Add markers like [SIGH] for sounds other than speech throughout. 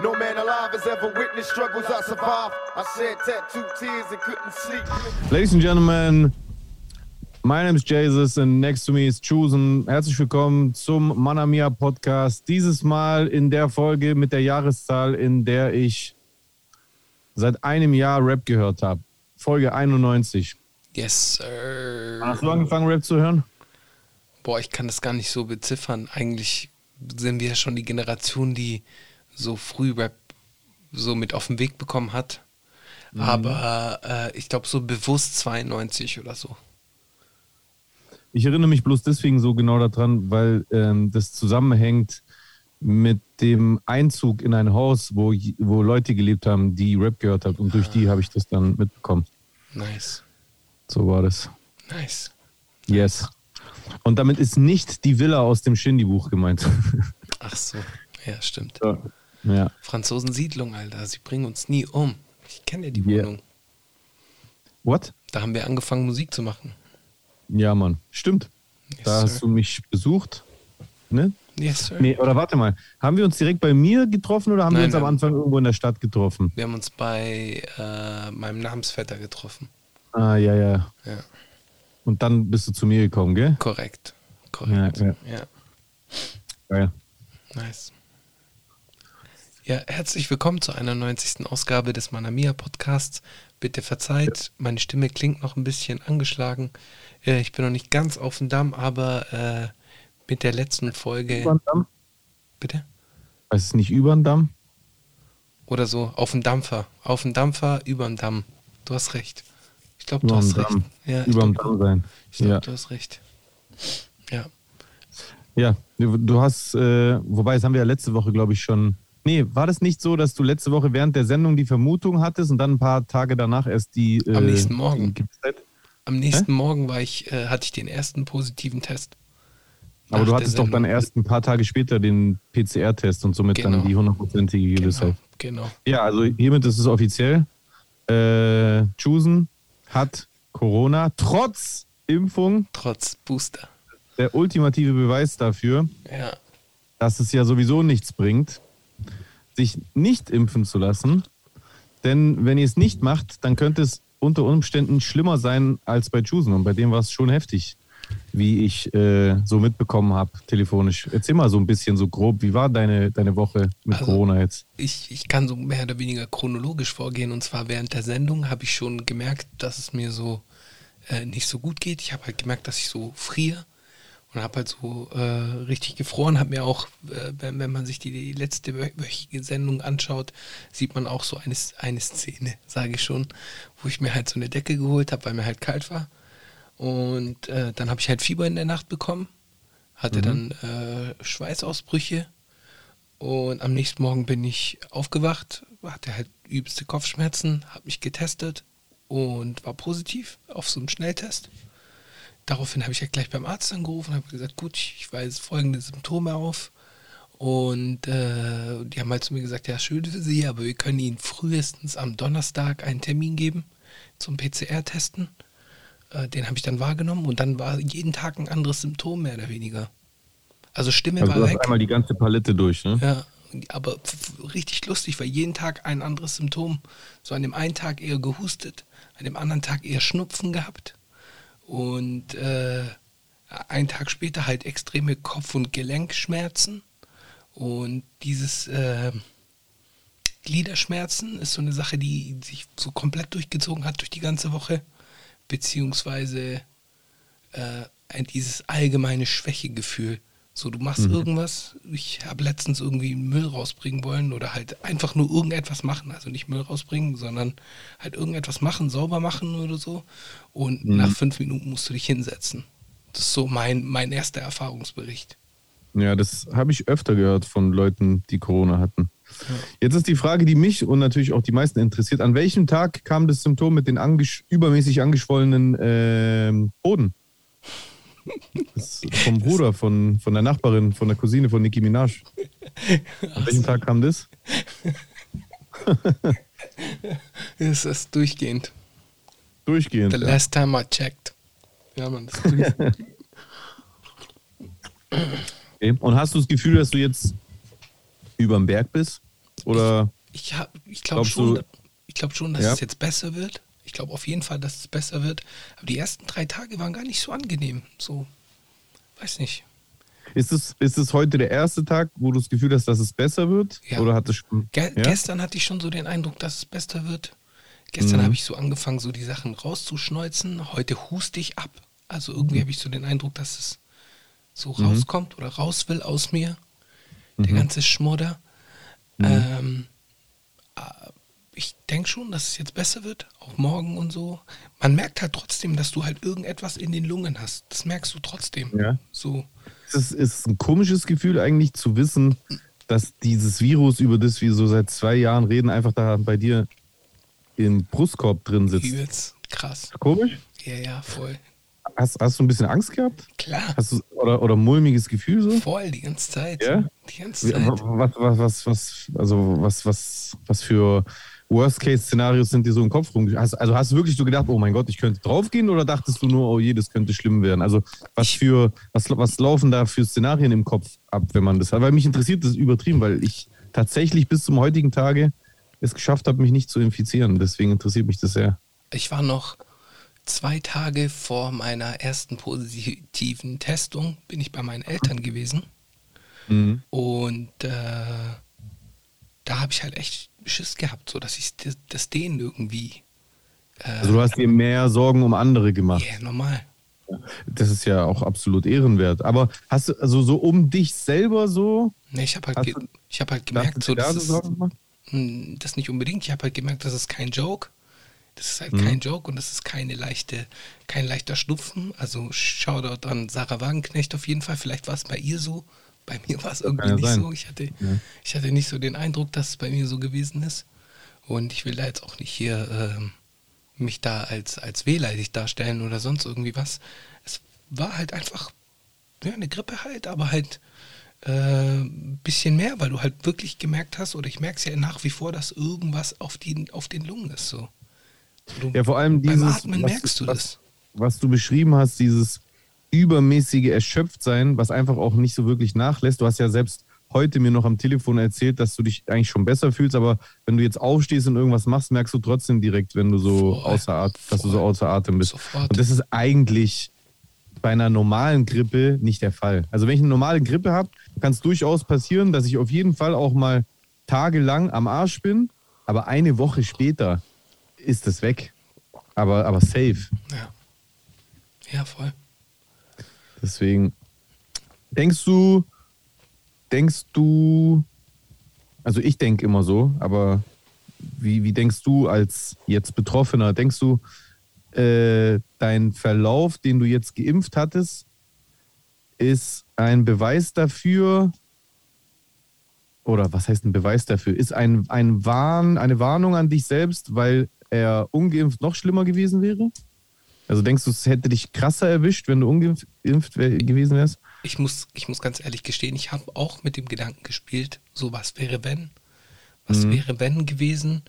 No man alive has ever witnessed struggles I survived. I shed tattooed tears and couldn't sleep. Ladies and gentlemen, my name is Jesus and next to me is Chusen. Herzlich willkommen zum Manamia Podcast. Dieses Mal in der Folge mit der Jahreszahl, in der ich seit einem Jahr Rap gehört habe. Folge 91. Yes, sir. Hast du angefangen, Rap zu hören? Boah, ich kann das gar nicht so beziffern. Eigentlich sind wir ja schon die Generation, die so früh Rap so mit auf den Weg bekommen hat. Mhm. Aber äh, ich glaube so bewusst 92 oder so. Ich erinnere mich bloß deswegen so genau daran, weil ähm, das zusammenhängt mit dem Einzug in ein Haus, wo, wo Leute gelebt haben, die Rap gehört haben. Und durch die habe ich das dann mitbekommen. Nice. So war das. Nice. Yes. Und damit ist nicht die Villa aus dem Shindy-Buch gemeint. [LAUGHS] Ach so. Ja, stimmt. ja. Franzosen-Siedlung, Alter. Sie bringen uns nie um. Ich kenne ja die Yeah. Wohnung. What? Da haben wir angefangen, Musik zu machen. Ja, Mann. Stimmt. Yes, Da hast sir. du mich besucht. Ne? Yes, sir. Nee, oder warte mal. Haben wir uns direkt bei mir getroffen oder haben wir Nein, uns am wir- Anfang irgendwo in der Stadt getroffen? Wir haben uns bei äh, meinem Namensvetter getroffen. Ah, ja, ja. Ja, Und dann bist du zu mir gekommen, gell? korrekt. Korrekt. Ja, Ja, ja. Geil. nice. Ja, herzlich willkommen zur 91. Ausgabe des Manamia Podcasts. Bitte verzeiht, meine Stimme klingt noch ein bisschen angeschlagen. Äh, ich bin noch nicht ganz auf dem Damm, aber äh, mit der letzten Folge. Über den Damm? Bitte? Es nicht über den Damm? Oder so, auf dem Dampfer. Auf dem Dampfer, über dem Damm. Du hast recht. Ich glaube, du hast recht. Ja, ich über dem Damm sein. Ich glaube, Ja. du hast recht. Ja. Ja, du hast, äh, wobei, das haben wir ja letzte Woche, glaube ich, schon. Nee, war das nicht so, dass du letzte Woche während der Sendung die Vermutung hattest und dann ein paar Tage danach erst die. Äh, Am nächsten Morgen. Am nächsten Morgen war ich, äh, hatte ich den ersten positiven Test. Aber du hattest doch dann erst ein paar Tage später den PCR-Test und somit Genau. dann die hundertprozentige Gewissheit. Genau, genau. Ja, also hiermit ist es offiziell. Äh, Chusen hat Corona trotz Impfung. Trotz Booster. Der ultimative Beweis dafür, Ja. dass es ja sowieso nichts bringt, sich nicht impfen zu lassen. Denn wenn ihr es nicht macht, dann könnte es unter Umständen schlimmer sein als bei Chusen. Und bei dem war es schon heftig, wie ich äh, so mitbekommen habe, telefonisch. Erzähl mal so ein bisschen so grob, wie war deine, deine Woche mit Also- Corona jetzt? Ich, ich kann so mehr oder weniger chronologisch vorgehen. Und zwar während der Sendung habe ich schon gemerkt, dass es mir so äh, nicht so gut geht. Ich habe halt gemerkt, dass ich so friere und habe halt so äh, richtig gefroren. Habe mir auch, äh, wenn, wenn man sich die, die letzte wö- wöchige Sendung anschaut, sieht man auch so eine, eine Szene, sage ich schon, wo ich mir halt so eine Decke geholt habe, weil mir halt kalt war. Und äh, dann habe ich halt Fieber in der Nacht bekommen, hatte dann äh, Schweißausbrüche und am nächsten Morgen bin ich aufgewacht, hatte halt übelste Kopfschmerzen, habe mich getestet und war positiv auf so einem Schnelltest. Daraufhin habe ich halt gleich beim Arzt angerufen und habe gesagt, gut, ich weise folgende Symptome auf. Und äh, die haben halt zu mir gesagt, ja, schön für Sie, aber wir können Ihnen frühestens am Donnerstag einen Termin geben zum PCR-Testen. Äh, den habe ich dann wahrgenommen und dann war jeden Tag ein anderes Symptom, mehr oder weniger. Also Stimme Also war du weg. einmal die ganze Palette durch, ne? Ja, aber richtig lustig, weil jeden Tag ein anderes Symptom. So an dem einen Tag eher gehustet, an dem anderen Tag eher Schnupfen gehabt. Und äh, einen Tag später halt extreme Kopf- und Gelenkschmerzen. Und dieses äh, Gliederschmerzen ist so eine Sache, die sich so komplett durchgezogen hat durch die ganze Woche. Beziehungsweise äh, dieses allgemeine Schwächegefühl. So, du machst irgendwas. Ich habe letztens irgendwie Müll rausbringen wollen oder halt einfach nur irgendetwas machen. Also nicht Müll rausbringen, sondern halt irgendetwas machen, sauber machen oder so. Und nach fünf Minuten musst du dich hinsetzen. Das ist so mein, mein erster Erfahrungsbericht. Ja, das habe ich öfter gehört von Leuten, die Corona hatten. Jetzt ist die Frage, die mich und natürlich auch die meisten interessiert. An welchem Tag kam das Symptom mit den angesch übermäßig angeschwollenen ähm, Hoden? Das ist vom Bruder, von, von der Nachbarin, von der Cousine von Nicki Minaj. An welchem Tag kam das? [LAUGHS] Das ist durchgehend. Durchgehend. The ja. last time I checked. Ja, man, das ist. [LAUGHS] Okay. Und hast du das Gefühl, dass du jetzt überm Berg bist? Oder Ich, hab- ich glaube schon, du- ich glaub schon, dass Ja? es jetzt besser wird. Ich glaube auf jeden Fall, dass es besser wird. Aber die ersten drei Tage waren gar nicht so angenehm. So, weiß nicht. ist es, ist es heute der erste Tag, wo du das Gefühl hast, dass es besser wird? Ja. Oder hat es schon. Ge ja? Gestern hatte ich schon so den Eindruck, dass es besser wird. Gestern Mhm. habe ich so angefangen, so die Sachen rauszuschneuzen. Heute huste ich ab. Also irgendwie habe ich so den Eindruck, dass es so Mhm. rauskommt oder raus will aus mir. Der ganze Schmodder. Mhm. Ähm, äh, ich denke schon, dass es jetzt besser wird, auch morgen und so. Man merkt halt trotzdem, dass du halt irgendetwas in den Lungen hast. Das merkst du trotzdem. Ja. So. Es ist, ist ein komisches Gefühl eigentlich zu wissen, dass dieses Virus, über das wir so seit zwei Jahren reden, einfach da bei dir im Brustkorb drin sitzt. Übelst krass. Komisch? Ja, ja, voll. Hast, hast du ein bisschen Angst gehabt? Klar. Hast du, oder, oder mulmiges Gefühl so? Voll, die ganze Zeit. Ja? Die ganze Zeit. Was, was, was, was, also was, was, was für Worst-Case-Szenarios sind dir so im Kopf rum? Hast, also hast du wirklich so gedacht, oh mein Gott, ich könnte draufgehen oder dachtest du nur, oh je, das könnte schlimm werden? Also was für, was, was laufen da für Szenarien im Kopf ab, wenn man das hat? Weil mich interessiert das übertrieben, weil ich tatsächlich bis zum heutigen Tage es geschafft habe, mich nicht zu infizieren. Deswegen interessiert mich das sehr. Ich war noch zwei Tage vor meiner ersten positiven Testung, bin ich bei meinen Eltern gewesen. Mhm. Und äh, da habe ich halt echt Schiss gehabt, so dass ich das, denen irgendwie. Äh, Also du hast dir mehr Sorgen um andere gemacht. ja, normal. Das ist ja auch absolut ehrenwert. Aber hast du also so um dich selber so, Ne, ich habe halt, ge ich hab halt hast gemerkt, so, dir da das? Hm, das nicht unbedingt. Ich habe halt gemerkt, das ist kein Joke. Das ist halt Mhm. kein Joke und das ist keine leichte, kein leichter Schnupfen. Also Shoutout an Sarah Wagenknecht auf jeden Fall. Vielleicht war es bei ihr so. Bei mir war es irgendwie ja nicht sein. so. Ich hatte, ich hatte nicht so den Eindruck, dass es bei mir so gewesen ist. Und ich will da jetzt auch nicht hier ähm, mich da als, als wehleidig darstellen oder sonst irgendwie was. Es war halt einfach ja, eine Grippe halt, aber halt äh, ein bisschen mehr, weil du halt wirklich gemerkt hast, oder ich merke es ja nach wie vor, dass irgendwas auf, die, auf den Lungen ist. So. Du, Ja, vor allem beim dieses, Atmen was, merkst du was, das. was du beschrieben hast, dieses übermäßige Erschöpftsein, was einfach auch nicht so wirklich nachlässt. Du hast ja selbst heute mir noch am Telefon erzählt, dass du dich eigentlich schon besser fühlst, aber wenn du jetzt aufstehst und irgendwas machst, merkst du trotzdem direkt, wenn du so Voll. außer Atem, dass du so außer Atem bist. Sofort. Und das ist eigentlich bei einer normalen Grippe nicht der Fall. Also wenn ich eine normale Grippe habe, kann es durchaus passieren, dass ich auf jeden Fall auch mal tagelang am Arsch bin, aber eine Woche später ist es weg. Aber, aber safe. Ja. ja, voll. Deswegen denkst du, denkst du, also ich denke immer so, aber wie, wie denkst du als jetzt Betroffener, denkst du, äh, dein Verlauf, den du jetzt geimpft hattest, ist ein Beweis dafür, oder was heißt ein Beweis dafür? Ist ein, ein Warn, eine Warnung an dich selbst, weil er ungeimpft noch schlimmer gewesen wäre? Also denkst du, es hätte dich krasser erwischt, wenn du ungeimpft gewesen wärst? Ich muss, ich muss ganz ehrlich gestehen, ich habe auch mit dem Gedanken gespielt, so was wäre wenn? Was Mhm. wäre wenn gewesen?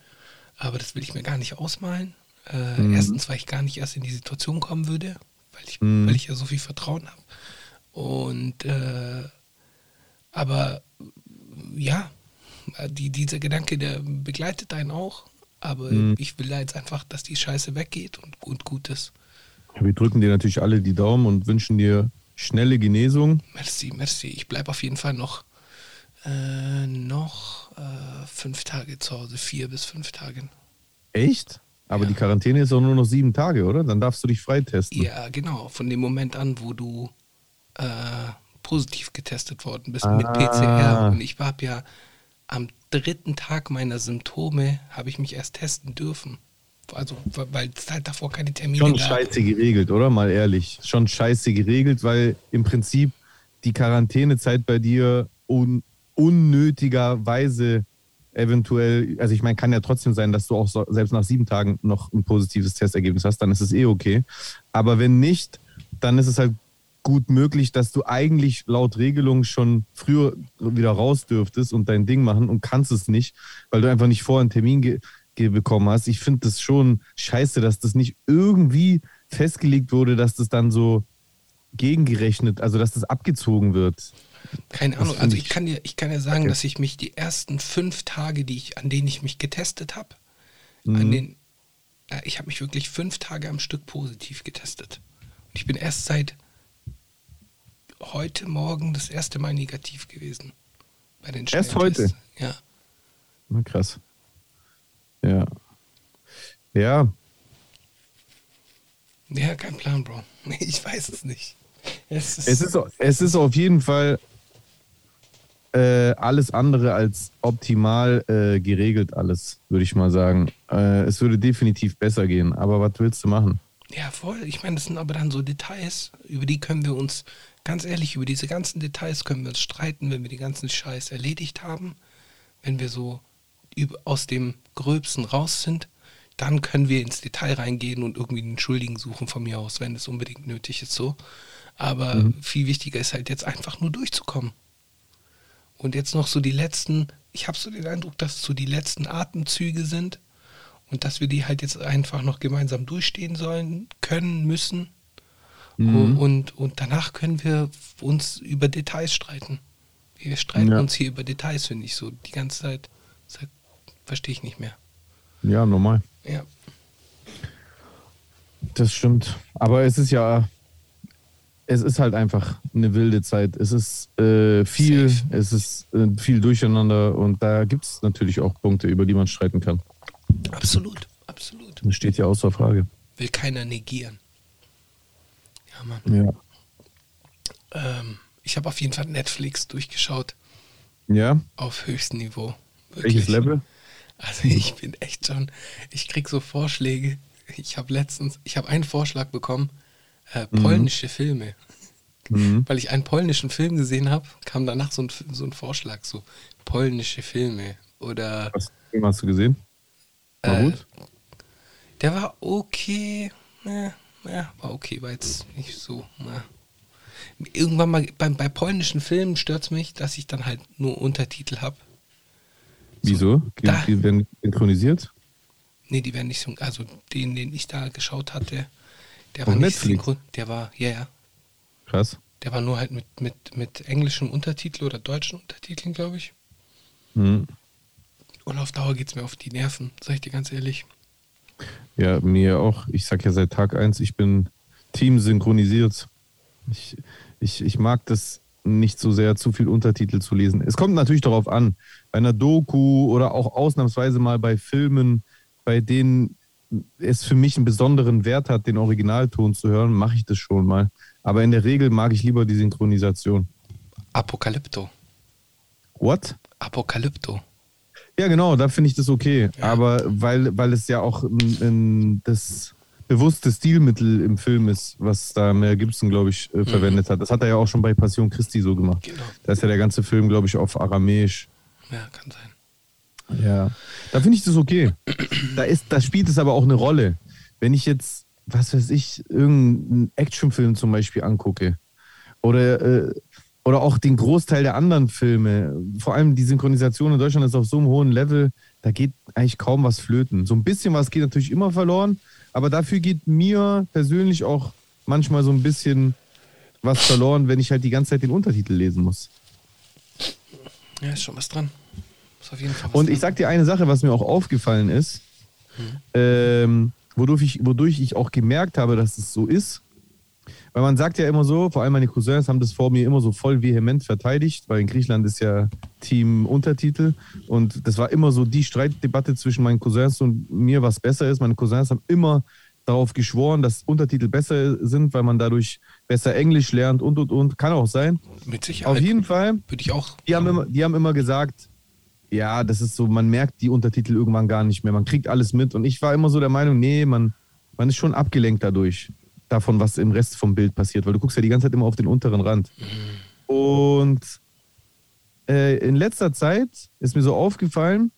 Aber das will ich mir gar nicht ausmalen. Äh, Mhm. Erstens, weil ich gar nicht erst in die Situation kommen würde, weil ich, Mhm. weil ich ja so viel Vertrauen habe. Und äh, aber ja, die, dieser Gedanke, der begleitet einen auch. Aber Mhm. ich will da jetzt einfach, dass die Scheiße weggeht und, und gut ist. Wir drücken dir natürlich alle die Daumen und wünschen dir schnelle Genesung. Merci, merci. Ich bleibe auf jeden Fall noch, äh, noch äh, fünf Tage zu Hause, vier bis fünf Tage. Echt? Aber Ja. die Quarantäne ist doch nur noch sieben Tage, oder? Dann darfst du dich freitesten. Ja, genau. Von dem Moment an, wo du äh, positiv getestet worden bist mit Ah. PCR. Und ich habe ja am dritten Tag meiner Symptome habe ich mich erst testen dürfen. Also, weil es halt davor keine Termine Schon gab. scheiße geregelt, oder? Mal ehrlich. Schon scheiße geregelt, weil im Prinzip die Quarantänezeit bei dir un unnötigerweise eventuell, also ich meine, kann ja trotzdem sein, dass du auch so, selbst nach sieben Tagen noch ein positives Testergebnis hast, dann ist es eh okay. Aber wenn nicht, dann ist es halt gut möglich, dass du eigentlich laut Regelung schon früher wieder raus dürftest und dein Ding machen und kannst es nicht, weil du einfach nicht vorher einen Termin ge ge bekommen hast. Ich finde das schon scheiße, dass das nicht irgendwie festgelegt wurde, dass das dann so gegengerechnet, also dass das abgezogen wird. Keine Ahnung. Also ich kann dir, ich kann dir sagen, kacke. dass ich mich die ersten fünf Tage, die ich, an denen ich mich getestet habe, Mhm. an den, äh, ich habe mich wirklich fünf Tage am Stück positiv getestet. Und ich bin erst seit heute Morgen das erste Mal negativ gewesen. Bei den Erst heute? Ja. Na, krass. Ja. Ja, Ja, kein Plan, Bro. [LAUGHS] Ich weiß es nicht. Es ist, es ist, es ist auf jeden Fall äh, alles andere als optimal äh, geregelt, alles, würde ich mal sagen. Äh, es würde definitiv besser gehen, aber was willst du machen? Ja, voll. Ich meine, das sind aber dann so Details, über die können wir uns, ganz ehrlich, über diese ganzen Details können wir uns streiten, wenn wir den ganzen Scheiß erledigt haben. Wenn wir so aus dem Gröbsten raus sind, dann können wir ins Detail reingehen und irgendwie einen Schuldigen suchen von mir aus, wenn es unbedingt nötig ist so. Aber viel wichtiger ist halt jetzt einfach nur durchzukommen. Und jetzt noch so die letzten, ich habe so den Eindruck, dass es so die letzten Atemzüge sind und dass wir die halt jetzt einfach noch gemeinsam durchstehen sollen, können, müssen. Mhm. Und, und danach können wir uns über Details streiten. Wir streiten Ja. uns hier über Details, finde ich so. Die ganze Zeit, das verstehe ich nicht mehr. Ja, normal. Ja. Das stimmt. Aber es ist ja, es ist halt einfach eine wilde Zeit. Es ist äh, viel, Safe. es ist äh, viel Durcheinander und da gibt es natürlich auch Punkte, über die man streiten kann. Absolut, absolut. Das steht ja außer Frage. Will keiner negieren. Ja, Mann. Ja. Ähm, ich habe auf jeden Fall Netflix durchgeschaut. Ja? Auf höchstem Niveau. Welches Level? Also ich bin echt schon, ich krieg so Vorschläge. Ich habe letztens, ich habe einen Vorschlag bekommen, äh, polnische Filme. Mhm. Weil ich einen polnischen Film gesehen habe, kam danach so ein, so ein Vorschlag, so polnische Filme. Oder Was Film hast du gesehen? War Äh, gut? der war okay. Ja, ja, war okay, war jetzt nicht so. Ja. Irgendwann mal, bei, bei polnischen Filmen stört es mich, dass ich dann halt nur Untertitel habe. Wieso? da- Die werden synchronisiert? Nee, die werden nicht so. Also den, den ich da geschaut hatte, der Auf war nicht Netflix? synchron. Der war, ja, ja. Krass. Der war nur halt mit, mit, mit englischem Untertitel oder deutschen Untertiteln, glaube ich. Mhm. Und auf Dauer geht es mir auf die Nerven, sag ich dir ganz ehrlich. Ja, mir auch. Ich sag ja seit Tag eins, ich bin Team synchronisiert. Ich, ich, ich mag das nicht so sehr, zu viel Untertitel zu lesen. Es kommt natürlich darauf an, bei einer Doku oder auch ausnahmsweise mal bei Filmen, bei denen es für mich einen besonderen Wert hat, den Originalton zu hören, mache ich das schon mal. Aber in der Regel mag ich lieber die Synchronisation. Apokalypto. What? Apokalypto. Ja, genau, da finde ich das okay. Ja. Aber weil, weil es ja auch ein, ein, das bewusste Stilmittel im Film ist, was da Mel Gibson, glaube ich, äh, verwendet hat. Das hat er ja auch schon bei Passion Christi so gemacht. Genau. Da ist ja der ganze Film, glaube ich, auf Aramäisch. Ja, kann sein. Ja. Da finde ich das okay. Da, ist, da spielt es aber auch eine Rolle. Wenn ich jetzt, was weiß ich, irgendeinen Actionfilm zum Beispiel angucke oder, äh, oder auch den Großteil der anderen Filme, vor allem die Synchronisation in Deutschland ist auf so einem hohen Level, da geht eigentlich kaum was flöten. So ein bisschen was geht natürlich immer verloren, aber dafür geht mir persönlich auch manchmal so ein bisschen was verloren, wenn ich halt die ganze Zeit den Untertitel lesen muss. Ja, ist schon was dran. Ist auf jeden Fall Und ich sag dir eine Sache, was mir auch aufgefallen ist, ähm, wodurch, ich, wodurch ich auch gemerkt habe, dass es so ist. Weil man sagt ja immer so, vor allem meine Cousins haben das vor mir immer so voll vehement verteidigt, weil in Griechenland ist ja Team Untertitel und das war immer so die Streitdebatte zwischen meinen Cousins und mir, was besser ist. Meine Cousins haben immer darauf geschworen, dass Untertitel besser sind, weil man dadurch besser Englisch lernt und und und. Kann auch sein. Mit Sicherheit. Auf jeden Fall Würde ich auch. die haben, immer, die haben immer gesagt, ja, das ist so, man merkt die Untertitel irgendwann gar nicht mehr. Man kriegt alles mit. Und ich war immer so der Meinung, nee, man, man ist schon abgelenkt dadurch, davon, was im Rest vom Bild passiert, weil du guckst ja die ganze Zeit immer auf den unteren Rand. Und äh, in letzter Zeit ist mir so aufgefallen,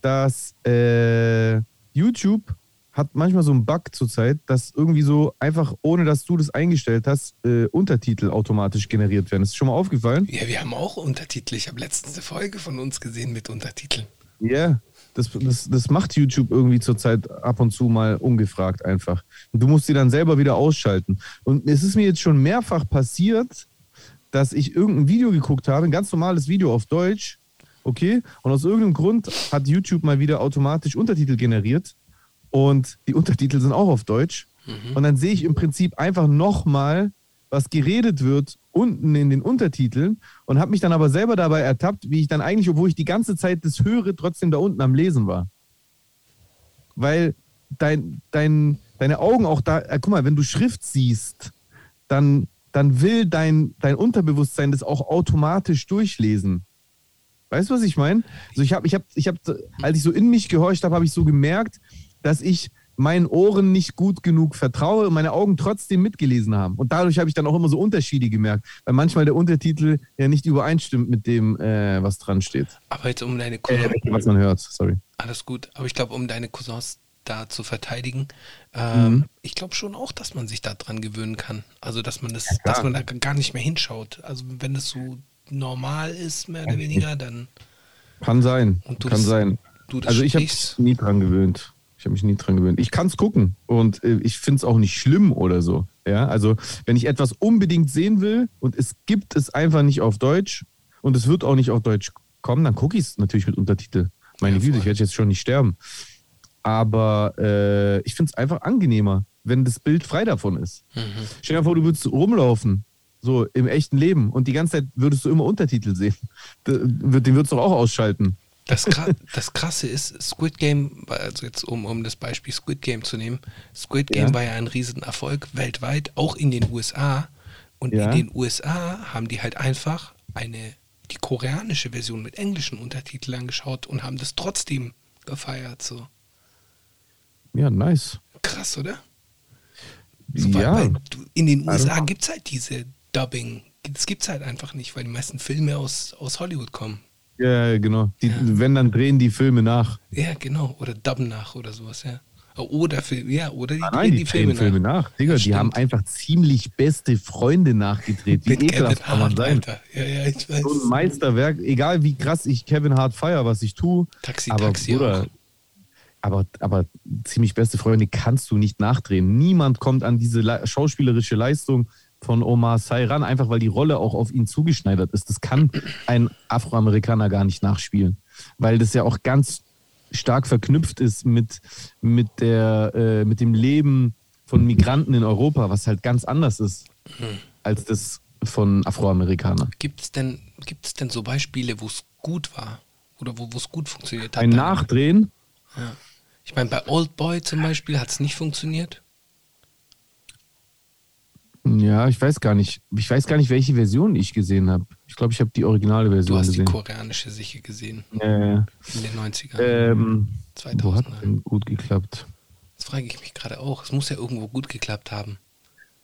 dass äh, YouTube hat manchmal so einen Bug zurzeit, dass irgendwie so einfach, ohne dass du das eingestellt hast, äh, Untertitel automatisch generiert werden. Ist schon mal aufgefallen? Ja, wir haben auch Untertitel. Ich habe letztens eine Folge von uns gesehen mit Untertiteln. Ja. Das, das, das macht YouTube irgendwie zurzeit ab und zu mal ungefragt einfach. Und du musst sie dann selber wieder ausschalten. Und es ist mir jetzt schon mehrfach passiert, dass ich irgendein Video geguckt habe, ein ganz normales Video auf Deutsch, okay, und aus irgendeinem Grund hat YouTube mal wieder automatisch Untertitel generiert und die Untertitel sind auch auf Deutsch. Und dann sehe ich im Prinzip einfach nochmal, was geredet wird unten in den Untertiteln und habe mich dann aber selber dabei ertappt, wie ich dann eigentlich, obwohl ich die ganze Zeit das höre, trotzdem da unten am Lesen war. Weil dein, dein, deine Augen auch da, äh, guck mal, wenn du Schrift siehst, dann, dann will dein, dein Unterbewusstsein das auch automatisch durchlesen. Weißt du, was ich meine? Also ich habe, ich habe, ich habe, als ich so in mich gehorcht habe, habe ich so gemerkt, dass ich meinen Ohren nicht gut genug vertraue und meine Augen trotzdem mitgelesen haben. Und dadurch habe ich dann auch immer so Unterschiede gemerkt, weil manchmal der Untertitel ja nicht übereinstimmt mit dem, äh, was dran steht. Aber jetzt um deine Äh, Cousins, was man hört, sorry. alles gut, aber ich glaube, um deine Cousins da zu verteidigen, ähm, Mhm. ich glaube schon auch, dass man sich da dran gewöhnen kann. Also, dass man das, klar. dass man da gar nicht mehr hinschaut. Also, wenn es so normal ist, mehr oder weniger, dann Kann sein, kann das- sein. das Also ich habe sprichst. nie dran gewöhnt. Ich habe mich nie dran gewöhnt. Ich kann es gucken und äh, ich finde es auch nicht schlimm oder so. Ja, also wenn ich etwas unbedingt sehen will und es gibt es einfach nicht auf Deutsch und es wird auch nicht auf Deutsch kommen, dann gucke ich es natürlich mit Untertitel. Meine Ja, Güte, ich werde jetzt schon nicht sterben. Aber äh, ich finde es einfach angenehmer, wenn das Bild frei davon ist. Mhm. Stell dir vor, du würdest rumlaufen, so im echten Leben und die ganze Zeit würdest du immer Untertitel sehen. Den würdest du auch ausschalten. Das, das Krasse ist, Squid Game, also jetzt um, um das Beispiel Squid Game zu nehmen, Squid Game Ja. war ja ein Riesenerfolg weltweit, auch in den USA. Und Ja. in den USA haben die halt einfach eine, die koreanische Version mit englischen Untertiteln angeschaut und haben das trotzdem gefeiert. So. Ja, nice. Krass, oder? So, weil, ja, weil du, in den USA gibt es halt diese Dubbing. Das gibt es halt einfach nicht, weil die meisten Filme aus, aus Hollywood kommen. Ja, ja, genau. Die, Wenn, dann drehen die Filme nach. Ja, genau. Oder dubben nach oder sowas, ja. Oder Film, ja, oder die, Ah, Nein, die, Filme, drehen Filme nach. Digga, Ja, die haben einfach ziemlich beste Freunde nachgedreht. Wie ekelhaft kann man sein? Alter. Ja, ja, ich weiß. So ein Meisterwerk, egal wie krass ich Kevin Hart feier, was ich tue. Taxi, aber, Taxi Bruder, auch. aber, aber ziemlich beste Freunde kannst du nicht nachdrehen. Niemand kommt an diese le schauspielerische Leistung von Omar Sy ran, einfach weil die Rolle auch auf ihn zugeschneidert ist. Das kann ein Afroamerikaner gar nicht nachspielen, weil das ja auch ganz stark verknüpft ist mit, mit, der, äh, mit dem Leben von Migranten in Europa, was halt ganz anders ist als das von Afroamerikanern. Gibt es denn, gibt's denn so Beispiele, wo es gut war? Oder wo es gut funktioniert hat? Ein Nachdrehen, Ja. Ich meine, bei Old Boy zum Beispiel hat es nicht funktioniert. Ja, ich weiß gar nicht. Ich weiß gar nicht, welche Version ich gesehen habe. Ich glaube, ich habe die originale Du Version hast die gesehen. koreanische sicher gesehen Ja, ja, ja. in den 90ern. Ähm, wo hat 2000er. denn gut geklappt? Das frage ich mich gerade auch. Es muss ja irgendwo gut geklappt haben.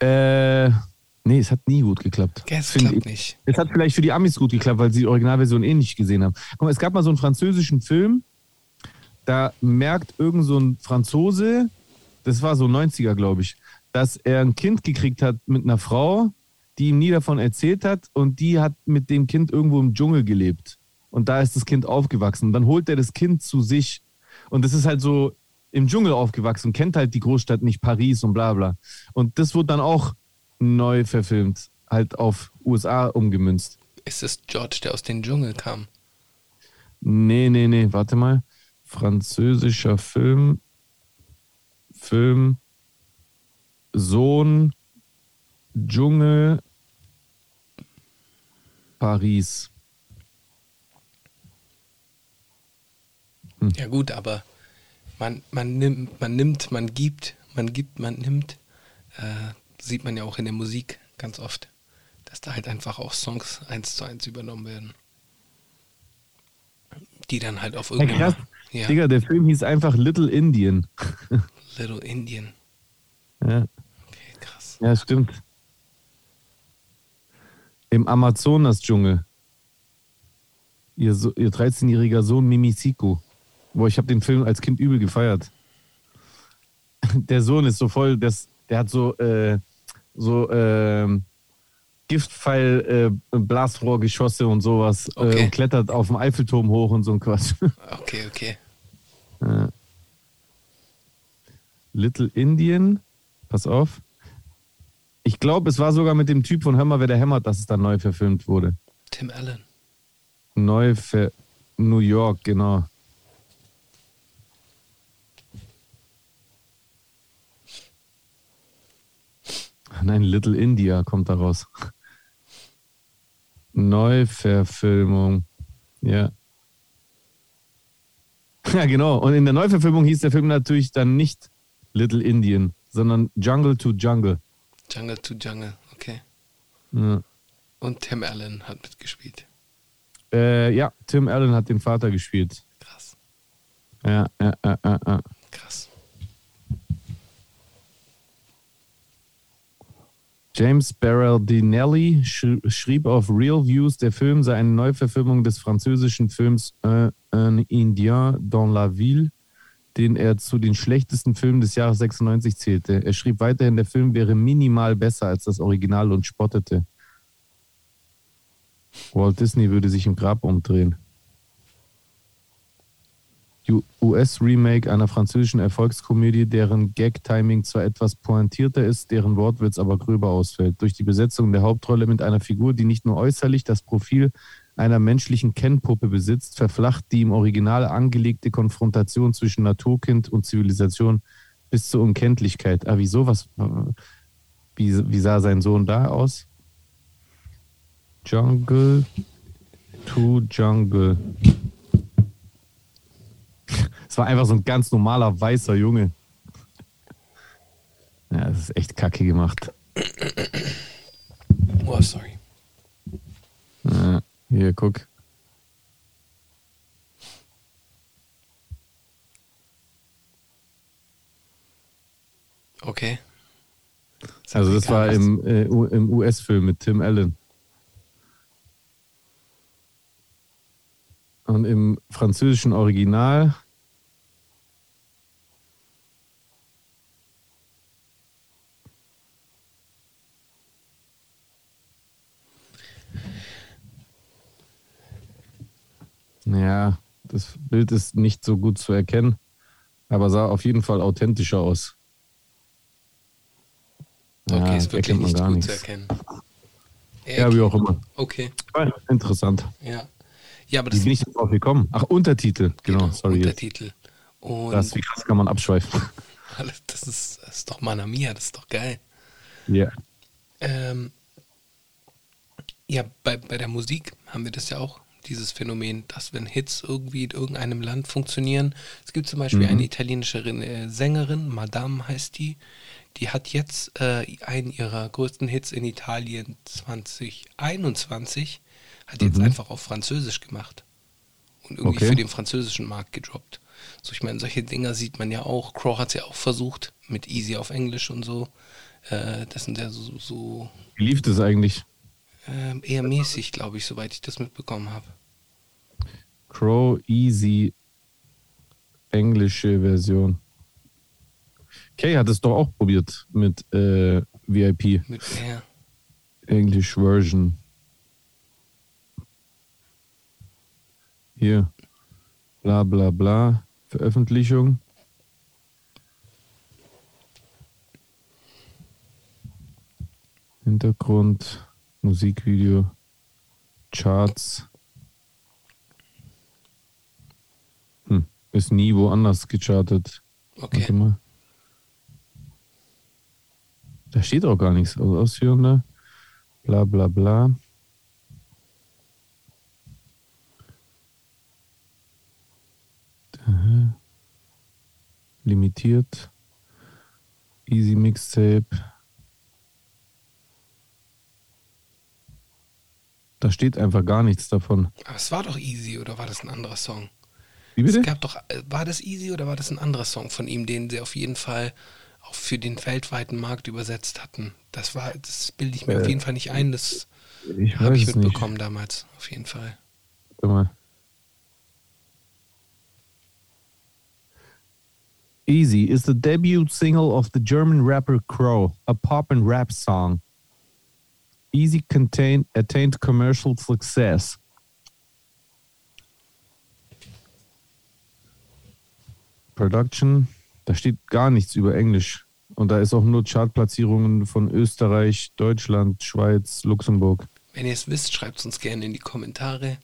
Äh, nee, es hat nie gut geklappt. Gell, es klappt ich. nicht. Es hat vielleicht für die Amis gut geklappt, weil sie die Originalversion eh nicht gesehen haben. Guck mal, es gab mal so einen französischen Film, da merkt irgend so ein Franzose, das war so 90er, glaube ich, dass er ein Kind gekriegt hat mit einer Frau, die ihm nie davon erzählt hat und die hat mit dem Kind irgendwo im Dschungel gelebt. Und da ist das Kind aufgewachsen. Und dann holt er das Kind zu sich. Und das ist halt so im Dschungel aufgewachsen, kennt halt die Großstadt nicht, Paris und bla bla. Und das wurde dann auch neu verfilmt, halt auf USA umgemünzt. Ist es George, der aus dem Dschungel kam? Nee, nee, nee, warte mal. Französischer Film. Film. Sohn. Dschungel. Paris. Ja gut, aber man, man, nimmt, man nimmt, man gibt, man gibt, man nimmt. Äh, sieht man ja auch in der Musik ganz oft, dass da halt einfach auch Songs eins zu eins übernommen werden. Die dann halt auf Ja, irgendeinem... krass. Ja, Digga, der Film hieß einfach Little Indian. [LAUGHS] Little Indian. Ja, Okay, krass. ja, stimmt. Im Amazonas-Dschungel. Ihr, so, ihr 13-jähriger Sohn Mimisiku. Boah, ich habe den Film als Kind übel gefeiert. [LAUGHS] Der Sohn ist so voll, das, der hat so, äh, so ähm, Giftpfeil, äh, Blasrohrgeschosse und sowas Okay. äh, und klettert auf dem Eiffelturm hoch und so ein Quatsch. [LAUGHS] Okay, okay. Äh. Little Indian, pass auf. Ich glaube, es war sogar mit dem Typ von Hör mal, wer der hämmert, dass es dann neu verfilmt wurde. Tim Allen. Neu für New York, genau. Nein, Little India kommt da raus. Neuverfilmung. Ja. Ja, genau. Und in der Neuverfilmung hieß der Film natürlich dann nicht Little Indian, sondern Jungle to Jungle. Jungle to Jungle, okay. Ja, Und Tim Allen hat mitgespielt. äh, ja Tim Allen hat den Vater gespielt. Krass, Ja, ja, ja, ja, ja. krass. James Berardinelli sch schrieb auf Real Views, der Film sei eine Neuverfilmung des französischen Films Un, Un Indien dans la Ville, den er zu den schlechtesten Filmen des Jahres 96 zählte. Er schrieb weiterhin, der Film wäre minimal besser als das Original und spottete. Walt Disney würde sich im Grab umdrehen. US-Remake einer französischen Erfolgskomödie, deren Gag-Timing zwar etwas pointierter ist, deren Wortwitz aber gröber ausfällt. Durch die Besetzung der Hauptrolle mit einer Figur, die nicht nur äußerlich das Profil einer menschlichen Kennpuppe besitzt, verflacht die im Original angelegte Konfrontation zwischen Naturkind und Zivilisation bis zur Unkenntlichkeit. Ah, wieso? Was, wie, wie sah sein Sohn da aus? Jungle to Jungle. Es war einfach so ein ganz normaler weißer Junge. Ja, das ist echt kacke gemacht. Oh, sorry. Ja, hier, guck. Okay. Sag Also das war im, äh, im US-Film mit Tim Allen. Und im französischen Original Ja, das Bild ist nicht so gut zu erkennen, aber sah auf jeden Fall authentischer aus. Okay, Ja, ist wirklich nicht gut zu nichts. erkennen. Ja, wie auch immer. Okay, Ah, Interessant. ja. Ja, aber Wie das bin ich denn drauf gekommen? Ach, Untertitel. Genau, sorry. jetzt. Untertitel. Und Das, wie krass kann man abschweifen? [LAUGHS] das, ist, das ist doch Manamia, das ist doch geil. Ja. Ähm, ja, bei, bei der Musik haben wir das ja auch, dieses Phänomen, dass wenn Hits irgendwie in irgendeinem Land funktionieren, es gibt zum Beispiel eine italienische äh, Sängerin, Madame heißt die, die hat jetzt äh, einen ihrer größten Hits in Italien 2021, hat jetzt einfach auf Französisch gemacht und irgendwie Okay. für den französischen Markt gedroppt. So, ich meine, solche Dinger sieht man ja auch. Crow hat es ja auch versucht, mit Easy auf Englisch und so. Äh, das sind ja so, so Wie lief das eigentlich? Ähm, eher mäßig, glaube ich, soweit ich das mitbekommen habe. Crow Easy englische Version. Kay hat es doch auch probiert mit äh, VIP Mit mehr. English Version. Hier. Bla bla bla. Veröffentlichung. Hintergrund, Musikvideo, Charts. Hm, ist nie woanders gechartet. Warte Okay. mal. Da steht auch gar nichts. Also Ausführender. Bla bla bla. Aha. Limitiert. Easy Mixtape. Da steht einfach gar nichts davon. Aber es war doch Easy oder war das ein anderer Song? Wie Es bitte? gab doch, äh, war das Easy oder war das ein anderer Song von ihm, den sie auf jeden Fall auch für den weltweiten Markt übersetzt hatten? Das war, das bilde ich mir auf jeden Fall nicht ein. Das habe ich es nicht. mitbekommen damals, auf jeden Fall. Warte mal. Easy is the debut single of the German rapper Crow, a pop and rap song. Easy contain, attained commercial success. Production. Da steht gar nichts über Englisch. Und da ist auch nur Chartplatzierungen von Österreich, Deutschland, Schweiz, Luxemburg. Wenn ihr es wisst, schreibt es uns gerne in die Kommentare.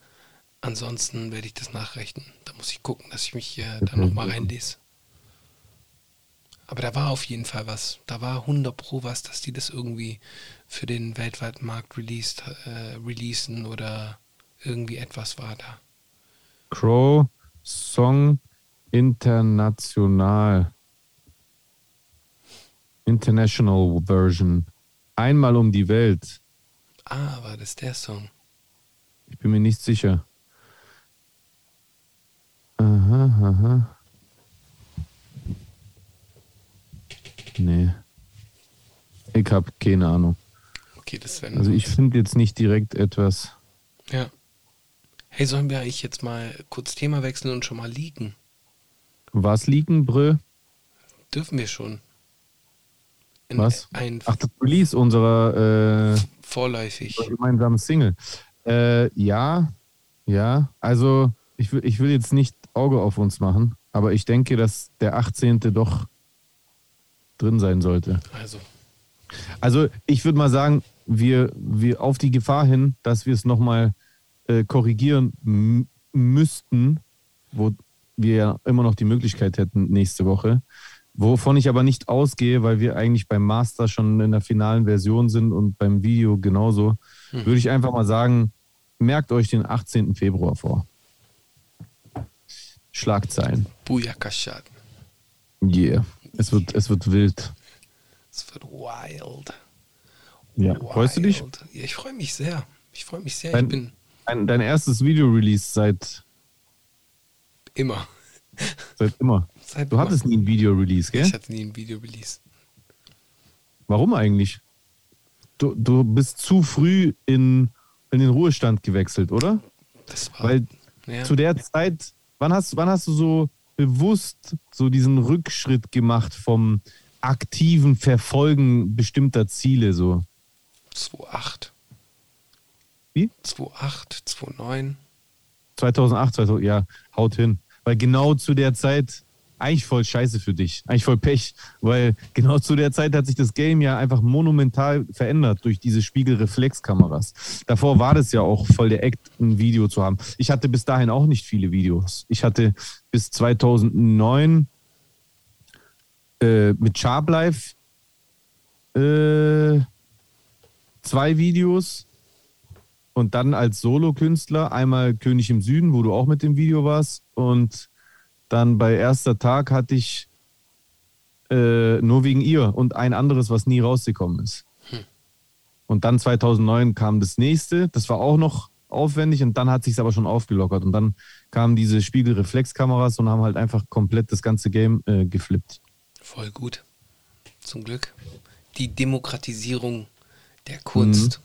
Ansonsten werde ich das nachrechnen. Da muss ich gucken, dass ich mich hier da nochmal reinlese. Aber da war auf jeden Fall was. Da war 100 Pro was, dass die das irgendwie für den weltweiten Markt released, äh, releasen oder irgendwie etwas war da. Crow Song International. International Version. Einmal um die Welt. Ah, war das der Song? Ich bin mir nicht sicher. Aha, aha. Nee. Ich habe keine Ahnung. Okay, das wäre Also ich finde jetzt nicht direkt etwas. Ja. Hey, sollen wir eigentlich jetzt mal kurz Thema wechseln und schon mal liegen? Was liegen, Brö? Dürfen wir schon. In Was? Ein Ach, das Release unserer äh, vorläufig. gemeinsamen Single. Äh, ja, ja. Also ich will, ich will jetzt nicht Auge auf uns machen, aber ich denke, dass der 18. doch drin sein sollte. Also, Also ich würde mal sagen, wir, wir auf die Gefahr hin, dass wir es nochmal äh, korrigieren müssten, wo wir ja immer noch die Möglichkeit hätten nächste Woche, wovon ich aber nicht ausgehe, weil wir eigentlich beim Master schon in der finalen Version sind und beim Video genauso, Hm. würde ich einfach mal sagen, merkt euch den 18. Februar vor. Schlagzeilen. Booyakashat. Yeah. Es wird, es wird wild. Es wird wild. Ja. Freust du dich? Ich freue mich sehr. Ich freue mich sehr. Dein- ich bin Dein, dein erstes Video-Release seit, immer. seit immer. [LAUGHS] Seit Du immer. hattest nie ein Video-Release, gell? Ich hatte nie ein Video release. Warum eigentlich? Du, du bist zu früh in, in den Ruhestand gewechselt, oder? Das war. Weil ja. zu der Zeit, wann hast, wann hast du so bewusst so diesen Rückschritt gemacht vom aktiven Verfolgen bestimmter Ziele so? 2,8. Wie? 2,8, 2,9. 2008, 2000, ja, haut hin. Weil genau zu der Zeit, eigentlich voll scheiße für dich, eigentlich voll Pech, weil genau zu der Zeit hat sich das Game ja einfach monumental verändert durch diese Spiegelreflexkameras. Davor war das ja auch voll der Act, ein Video zu haben. Ich hatte bis dahin auch nicht viele Videos. Ich hatte bis 2009 äh, mit Sharp Life äh, zwei Videos und dann als Solokünstler einmal König im Süden, wo du auch mit dem Video warst. Und dann bei erster Tag hatte ich äh, nur wegen ihr und ein anderes, was nie rausgekommen ist. Und dann 2009 kam das nächste, das war auch noch aufwendig und dann hat sich aber schon aufgelockert. Und dann kamen diese Spiegelreflexkameras und haben halt einfach komplett das ganze Game äh, geflippt. Voll gut. Zum Glück. Die Demokratisierung der Kunst.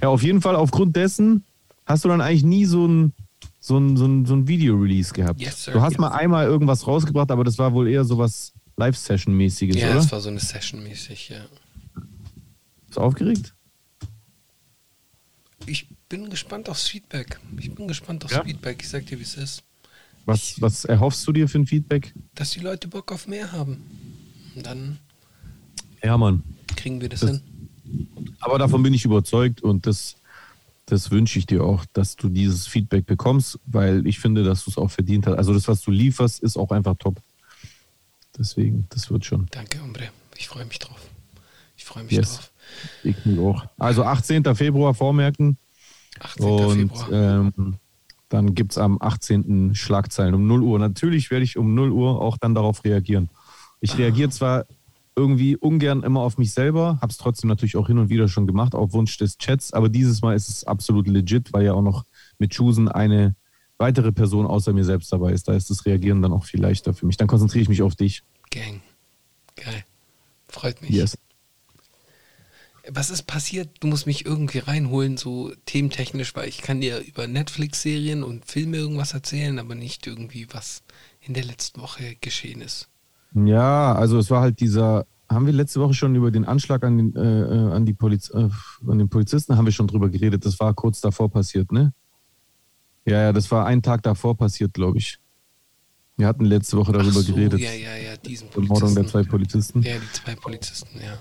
Ja, auf jeden Fall aufgrund dessen hast du dann eigentlich nie so ein, so ein, so ein, so ein Video-Release gehabt. Yes, sir. du hast Yes. mal einmal irgendwas rausgebracht, aber das war wohl eher sowas Live-Session-mäßiges, Ja, oder? das war so eine Session-mäßig, ja. Bist du aufgeregt? Ich bin gespannt aufs Feedback. Ich bin gespannt aufs Ja? Feedback. Ich sag dir, wie es ist. Was, was erhoffst du dir für ein Feedback? Dass die Leute Bock auf mehr haben. Und dann Ja, Mann. kriegen wir das, Das- hin. Aber davon bin ich überzeugt und das, das wünsche ich dir auch, dass du dieses Feedback bekommst, weil ich finde, dass du es auch verdient hast. Also das, was du lieferst, ist auch einfach top. Deswegen, das wird schon. Danke, Umbre. Ich freue mich drauf. Ich freue mich Yes. drauf. Ich mich auch. Also 18. Februar vormerken. 18. Und Februar. ähm, dann gibt es am 18. Schlagzeilen um 0 Uhr. Natürlich werde ich um 0 Uhr auch dann darauf reagieren. Ich reagiere zwar irgendwie ungern immer auf mich selber, habe es trotzdem natürlich auch hin und wieder schon gemacht, auf Wunsch des Chats, aber dieses Mal ist es absolut legit, weil ja auch noch mit Chusen eine weitere Person außer mir selbst dabei ist. Da ist das Reagieren dann auch viel leichter für mich. Dann konzentriere ich mich auf dich. Gang. Geil. Freut mich. Yes. Was ist passiert? Du musst mich irgendwie reinholen, so thementechnisch, weil ich kann dir über Netflix-Serien und Filme irgendwas erzählen, aber nicht irgendwie, was in der letzten Woche geschehen ist. Ja, also es war halt dieser, haben wir letzte Woche schon über den Anschlag an den, äh, äh, an, die Poliz äh, an den Polizisten, haben wir schon drüber geredet, das war kurz davor passiert, ne? Ja, ja, das war einen Tag davor passiert, glaube ich. Wir hatten letzte Woche darüber so, geredet. Ja, ja, ja, diesen Die Mordung der Polizisten. zwei Polizisten. Ja, die zwei Polizisten, ja.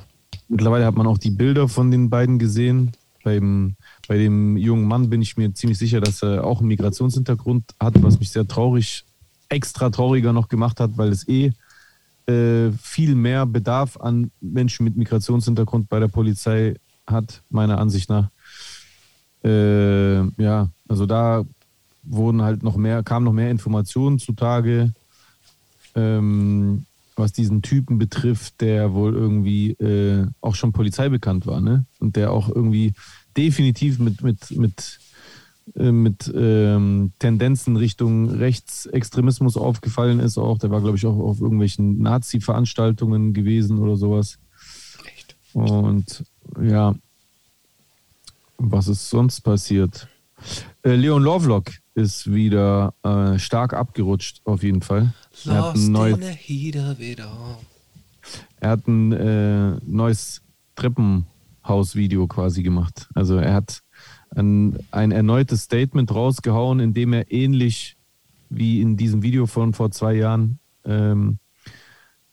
Mittlerweile hat man auch die Bilder von den beiden gesehen. Beim, bei dem jungen Mann bin ich mir ziemlich sicher, dass er auch einen Migrationshintergrund hat, was mich sehr traurig, extra trauriger noch gemacht hat, weil es eh äh, viel mehr Bedarf an Menschen mit Migrationshintergrund bei der Polizei hat, meiner Ansicht nach. Äh, ja, also da wurden halt noch mehr, kamen noch mehr Informationen zutage, ähm, was diesen Typen betrifft, der wohl irgendwie äh, auch schon polizeibekannt war, ne? Und der auch irgendwie definitiv mit, mit, mit, mit ähm, Tendenzen Richtung Rechtsextremismus aufgefallen ist. Auch der war, glaube ich, auch auf irgendwelchen Nazi-Veranstaltungen gewesen oder sowas. Echt. Und ja, was ist sonst passiert? Äh, Leon Lovelock ist wieder äh, stark abgerutscht, auf jeden Fall. Er hat ein neues, er hat ein äh, neues Treppenhaus-Video quasi gemacht. Also er hat ein, ein erneutes Statement rausgehauen, in dem er ähnlich wie in diesem Video von vor zwei Jahren ähm,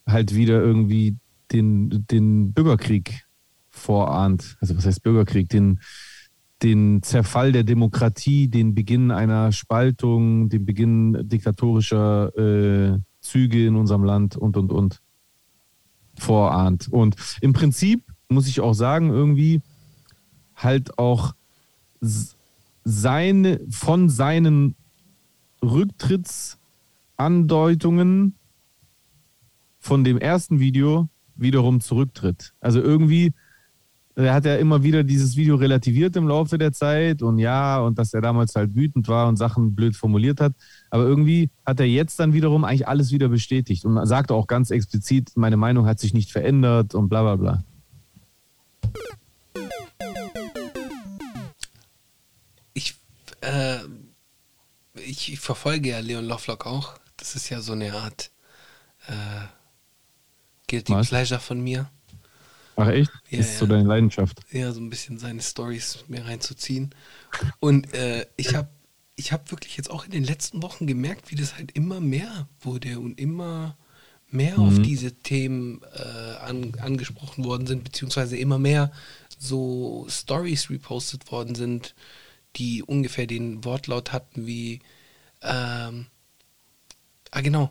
halt wieder irgendwie den, den Bürgerkrieg vorahnt. Also was heißt Bürgerkrieg? Den, den Zerfall der Demokratie, den Beginn einer Spaltung, den Beginn diktatorischer äh, Züge in unserem Land und, und, und vorahnt. Und im Prinzip muss ich auch sagen, irgendwie halt auch seine, von seinen Rücktrittsandeutungen von dem ersten Video wiederum zurücktritt. Also irgendwie, er hat ja immer wieder dieses Video relativiert im Laufe der Zeit und ja, und dass er damals halt wütend war und Sachen blöd formuliert hat. Aber irgendwie hat er jetzt dann wiederum eigentlich alles wieder bestätigt und sagt auch ganz explizit, meine Meinung hat sich nicht verändert und bla bla bla. Äh, ich, ich verfolge ja Leon Lovelock auch. Das ist ja so eine Art äh, Guilty Was? Pleasure von mir. Ach echt? Ja, ist so ja. deine Leidenschaft. ja, so ein bisschen seine Stories mir reinzuziehen. Und äh, ich habe ich hab wirklich jetzt auch in den letzten Wochen gemerkt, wie das halt immer mehr wurde und immer mehr auf diese Themen äh, an, angesprochen worden sind, beziehungsweise immer mehr so Stories repostet worden sind, die ungefähr den Wortlaut hatten wie, ähm, ah genau,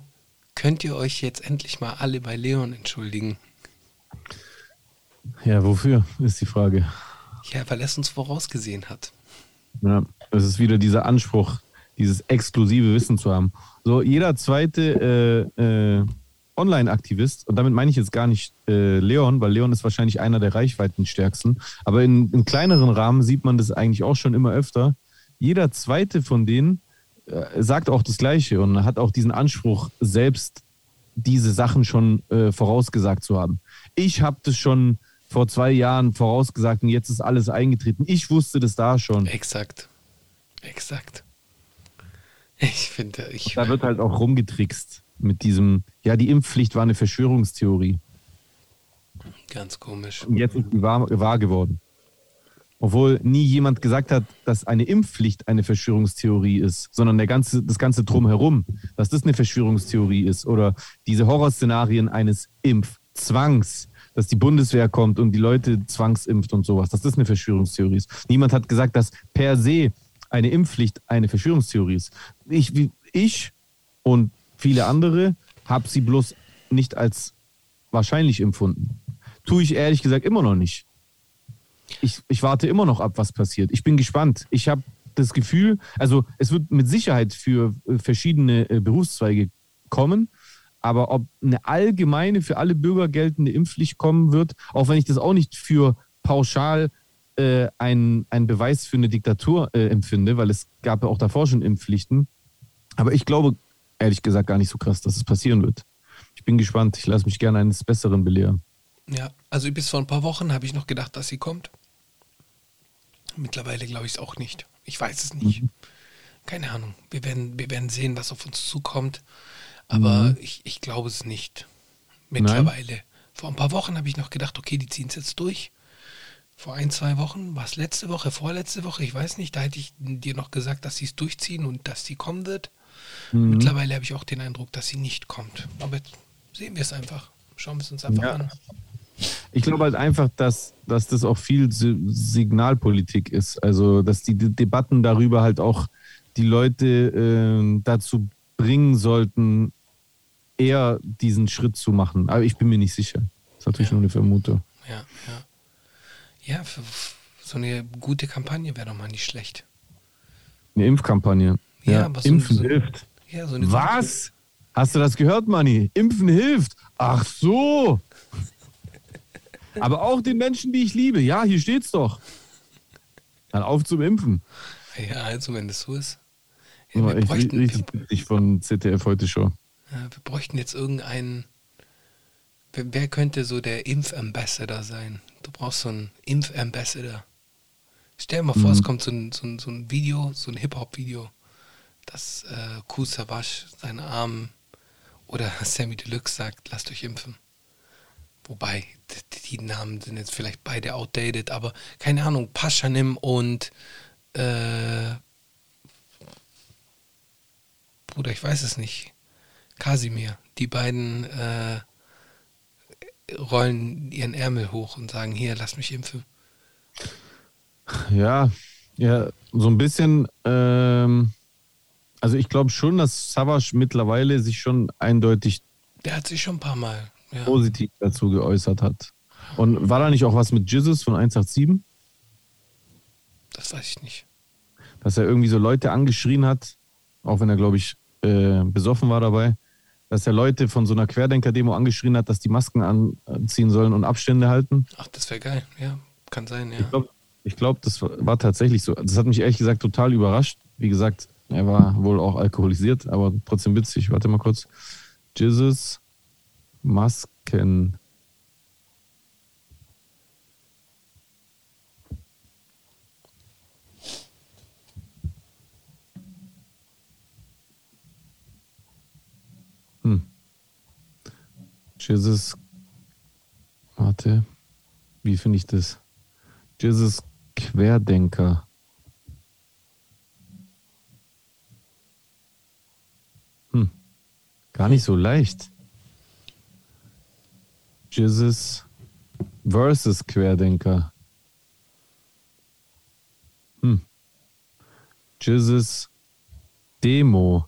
könnt ihr euch jetzt endlich mal alle bei Leon entschuldigen? Ja, wofür, ist die Frage. Ja, weil er es uns vorausgesehen hat. Ja, es ist wieder dieser Anspruch, dieses exklusive Wissen zu haben. So, jeder zweite äh, äh, Online-Aktivist, und damit meine ich jetzt gar nicht äh, Leon, weil Leon ist wahrscheinlich einer der reichweitenstärksten, aber in, in kleineren Rahmen sieht man das eigentlich auch schon immer öfter. Jeder zweite von denen äh, sagt auch das Gleiche und hat auch diesen Anspruch, selbst diese Sachen schon äh, vorausgesagt zu haben. Ich habe das schon vor zwei Jahren vorausgesagt und jetzt ist alles eingetreten. Ich wusste das da schon. Exakt. Exakt. Ich finde, ich. Da wird halt auch rumgetrickst mit diesem, ja, die Impfpflicht war eine Verschwörungstheorie. Ganz komisch. Und jetzt ist die wahr, wahr geworden. Obwohl nie jemand gesagt hat, dass eine Impfpflicht eine Verschwörungstheorie ist, sondern der ganze, das ganze Drumherum, dass das eine Verschwörungstheorie ist. Oder diese Horrorszenarien eines Impfzwangs, dass die Bundeswehr kommt und die Leute zwangsimpft und sowas, dass das eine Verschwörungstheorie ist. Niemand hat gesagt, dass per se eine Impfpflicht eine Verschwörungstheorie ist. Ich, ich und viele andere haben sie bloß nicht als wahrscheinlich empfunden. Tue ich ehrlich gesagt immer noch nicht. Ich, ich warte immer noch ab, was passiert. Ich bin gespannt. Ich habe das Gefühl, also es wird mit Sicherheit für äh, verschiedene äh, Berufszweige kommen, aber ob eine allgemeine, für alle Bürger geltende Impfpflicht kommen wird, auch wenn ich das auch nicht für pauschal äh, einen, einen Beweis für eine Diktatur äh, empfinde, weil es gab ja auch davor schon Impfpflichten. Aber ich glaube, ehrlich gesagt, gar nicht so krass, dass es passieren wird. Ich bin gespannt. Ich lasse mich gerne eines Besseren belehren. Ja, also bis vor ein paar Wochen habe ich noch gedacht, dass sie kommt. Mittlerweile glaube ich es auch nicht. Ich weiß es nicht. Keine Ahnung. Wir werden, wir werden sehen, was auf uns zukommt. Aber ich, ich glaube es nicht. Mittlerweile. Vor ein paar Wochen habe ich noch gedacht, okay, die ziehen es jetzt durch. Vor ein, zwei Wochen, war es letzte Woche, vorletzte Woche, ich weiß nicht, da hätte ich dir noch gesagt, dass sie es durchziehen und dass sie kommen wird. Mhm. Mittlerweile habe ich auch den Eindruck, dass sie nicht kommt. Aber jetzt sehen wir es einfach. Schauen wir es uns einfach Ja. an. Ich glaube halt einfach, dass, dass das auch viel Si- Signalpolitik ist. Also, dass die De Debatten darüber halt auch die Leute ähm, dazu bringen sollten, eher diesen Schritt zu machen. Aber ich bin mir nicht sicher. Das ist natürlich Ja. nur eine Vermutung. Ja, ja. Ja, so eine gute Kampagne wäre doch mal nicht schlecht. Eine Impfkampagne. Ja, Ja, aber so- Impfen so- hilft. Ja, so Was? Hast du das gehört, Manni? Impfen hilft. Ach so. Aber auch den Menschen, die ich liebe. Ja, hier steht's doch. Dann auf zum Impfen. Ja, also wenn das so ist. Ja, wir, ich, bräuchten, richtig witzig von ZDF heute Show. Ja, wir bräuchten jetzt irgendeinen. Wer, wer könnte so der Impfambassador sein? Du brauchst so einen Impfambassador. Stell dir mal vor, Mhm. es kommt so ein, so ein, so ein Video, so ein Hip-Hop-Video, dass äh, Savas seinen Arm oder [LAUGHS] Sammy Deluxe sagt, lasst euch impfen. Wobei, die, die Namen sind jetzt vielleicht beide outdated, aber keine Ahnung, Paschanim und äh, Bruder, ich weiß es nicht. Kasimir. Die beiden äh, rollen ihren Ärmel hoch und sagen, hier, lass mich impfen. Ja, ja, so ein bisschen. Ähm, also ich glaube schon, dass Savas mittlerweile sich schon eindeutig Der hat sich schon ein paar Mal. Ja. positiv dazu geäußert hat. Und war da nicht auch was mit Jesus von 187? Das weiß ich nicht. dass er irgendwie so Leute angeschrien hat, auch wenn er, glaube ich, äh, besoffen war dabei, dass er Leute von so einer Querdenker-Demo angeschrien hat, dass die Masken anziehen sollen und Abstände halten. Ach, das wäre geil. Ja, kann sein, ja. Ich glaube, ich glaub, das war, war tatsächlich so. Das hat mich ehrlich gesagt total überrascht. Wie gesagt, er war wohl auch alkoholisiert, aber trotzdem witzig. Warte mal kurz. Jesus Masken. Hm. Jesus. Warte. Wie finde ich das? Jesus Querdenker. Gar nicht so leicht. Jesus versus Querdenker. Hm. Jesus Demo.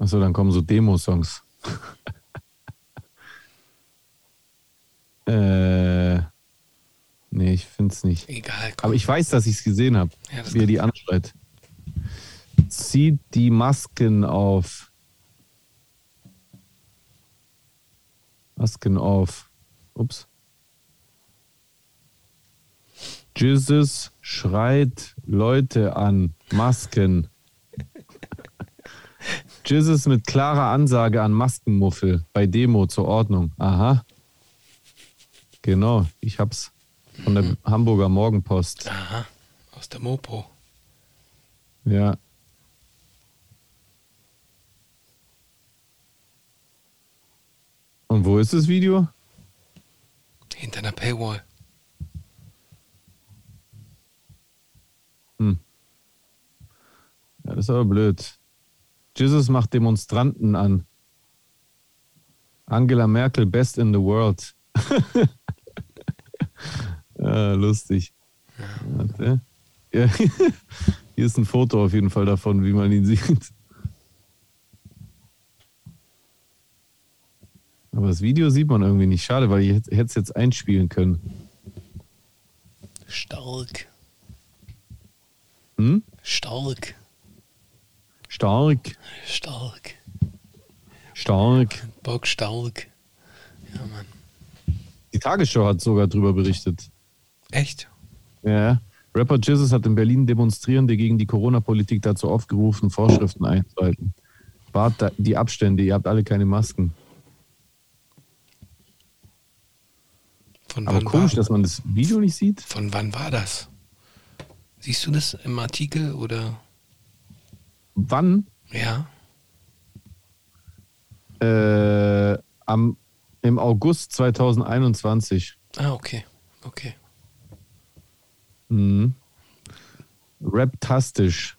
Achso, dann kommen so Demo-Songs. [LAUGHS] äh, nee, ich finde es nicht. Egal, komm. Aber ich weiß, dass ich es gesehen habe, Ja, wie er die anschreit. Zieht die Masken auf. Masken auf. Ups. Jesus schreit Leute an. Masken. [LAUGHS] Jesus mit klarer Ansage an Maskenmuffel bei Demo zur Ordnung. Aha. Genau, ich hab's von der Hamburger Morgenpost. Aha, aus der Mopo. Ja. Und wo ist das Video? Hinter einer Paywall. Hm. Ja, das ist aber blöd. Jesus macht Demonstranten an. Angela Merkel, best in the world. [LAUGHS] ja, lustig. Warte. Ja. [LAUGHS] Hier ist ein Foto auf jeden Fall davon, wie man ihn sieht. Aber das Video sieht man irgendwie nicht. Schade, weil ich hätte es jetzt einspielen können. Stark. Hm? Stark. Stark, Stark. stark. Bock stark. Ja, Mann. Die Tagesschau hat sogar drüber berichtet. Echt? Ja. Rapper Jesus hat in Berlin Demonstrierende gegen die Corona-Politik dazu aufgerufen, Vorschriften einzuhalten. Wart die Abstände, ihr habt alle keine Masken. Von Aber komisch, war, dass man das Video nicht sieht. Von wann war das? Siehst du das im Artikel oder? Wann? Ja. Äh, am, Im August 2021. Ah, okay. Okay. Mhm. Raptastisch.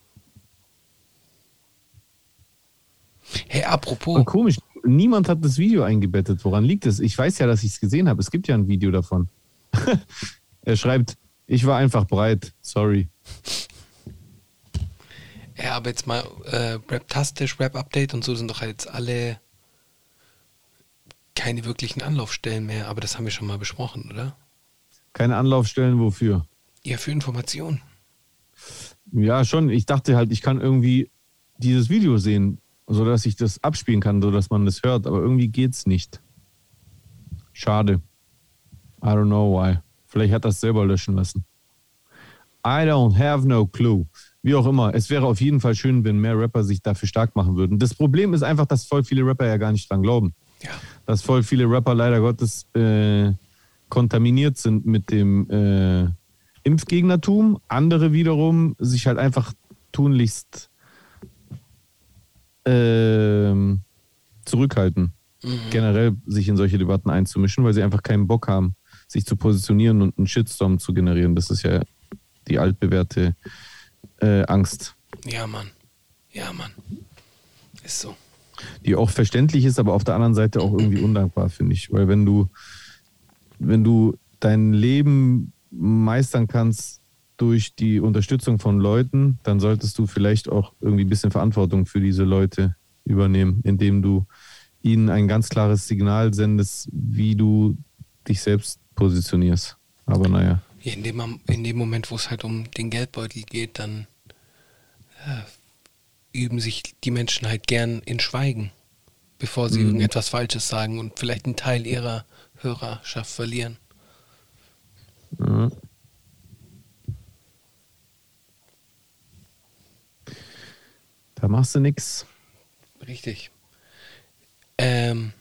apropos. Und komisch, niemand hat das Video eingebettet. Woran liegt es? Ich weiß ja, dass ich es gesehen habe. Es gibt ja ein Video davon. [LAUGHS] er schreibt, ich war einfach breit. Sorry. Ja, aber jetzt mal äh, Rap-Tastisch, Rap-Update und so sind doch jetzt alle keine wirklichen Anlaufstellen mehr. Aber das haben wir schon mal besprochen, oder? Keine Anlaufstellen wofür? Ja, für Informationen. Ja, schon. Ich dachte halt, ich kann irgendwie dieses Video sehen, sodass ich das abspielen kann, sodass man das hört. Aber irgendwie geht's nicht. Schade. I don't know why. Vielleicht hat das selber löschen lassen. I don't have no clue. Wie auch immer. Es wäre auf jeden Fall schön, wenn mehr Rapper sich dafür stark machen würden. Das Problem ist einfach, dass voll viele Rapper ja gar nicht dran glauben. Ja. Dass voll viele Rapper leider Gottes äh, kontaminiert sind mit dem äh, Impfgegnertum. Andere wiederum sich halt einfach tunlichst ähm, zurückhalten, generell sich in solche Debatten einzumischen, weil sie einfach keinen Bock haben, sich zu positionieren und einen Shitstorm zu generieren. Das ist ja die altbewährte äh, Angst, Ja, Mann. Ja, Mann. Ist so. die auch verständlich ist, aber auf der anderen Seite auch irgendwie undankbar, finde ich. Weil wenn du, wenn du dein Leben meistern kannst durch die Unterstützung von Leuten, dann solltest du vielleicht auch irgendwie ein bisschen Verantwortung für diese Leute übernehmen, indem du ihnen ein ganz klares Signal sendest, wie du dich selbst positionierst. Aber naja. Ja, in, dem, in dem Moment, wo es halt um den Geldbeutel geht, dann äh, üben sich die Menschen halt gern in Schweigen, bevor sie Mhm. irgendetwas Falsches sagen und vielleicht einen Teil ihrer Hörerschaft verlieren. Ja. Da machst du nix. Richtig. Ähm,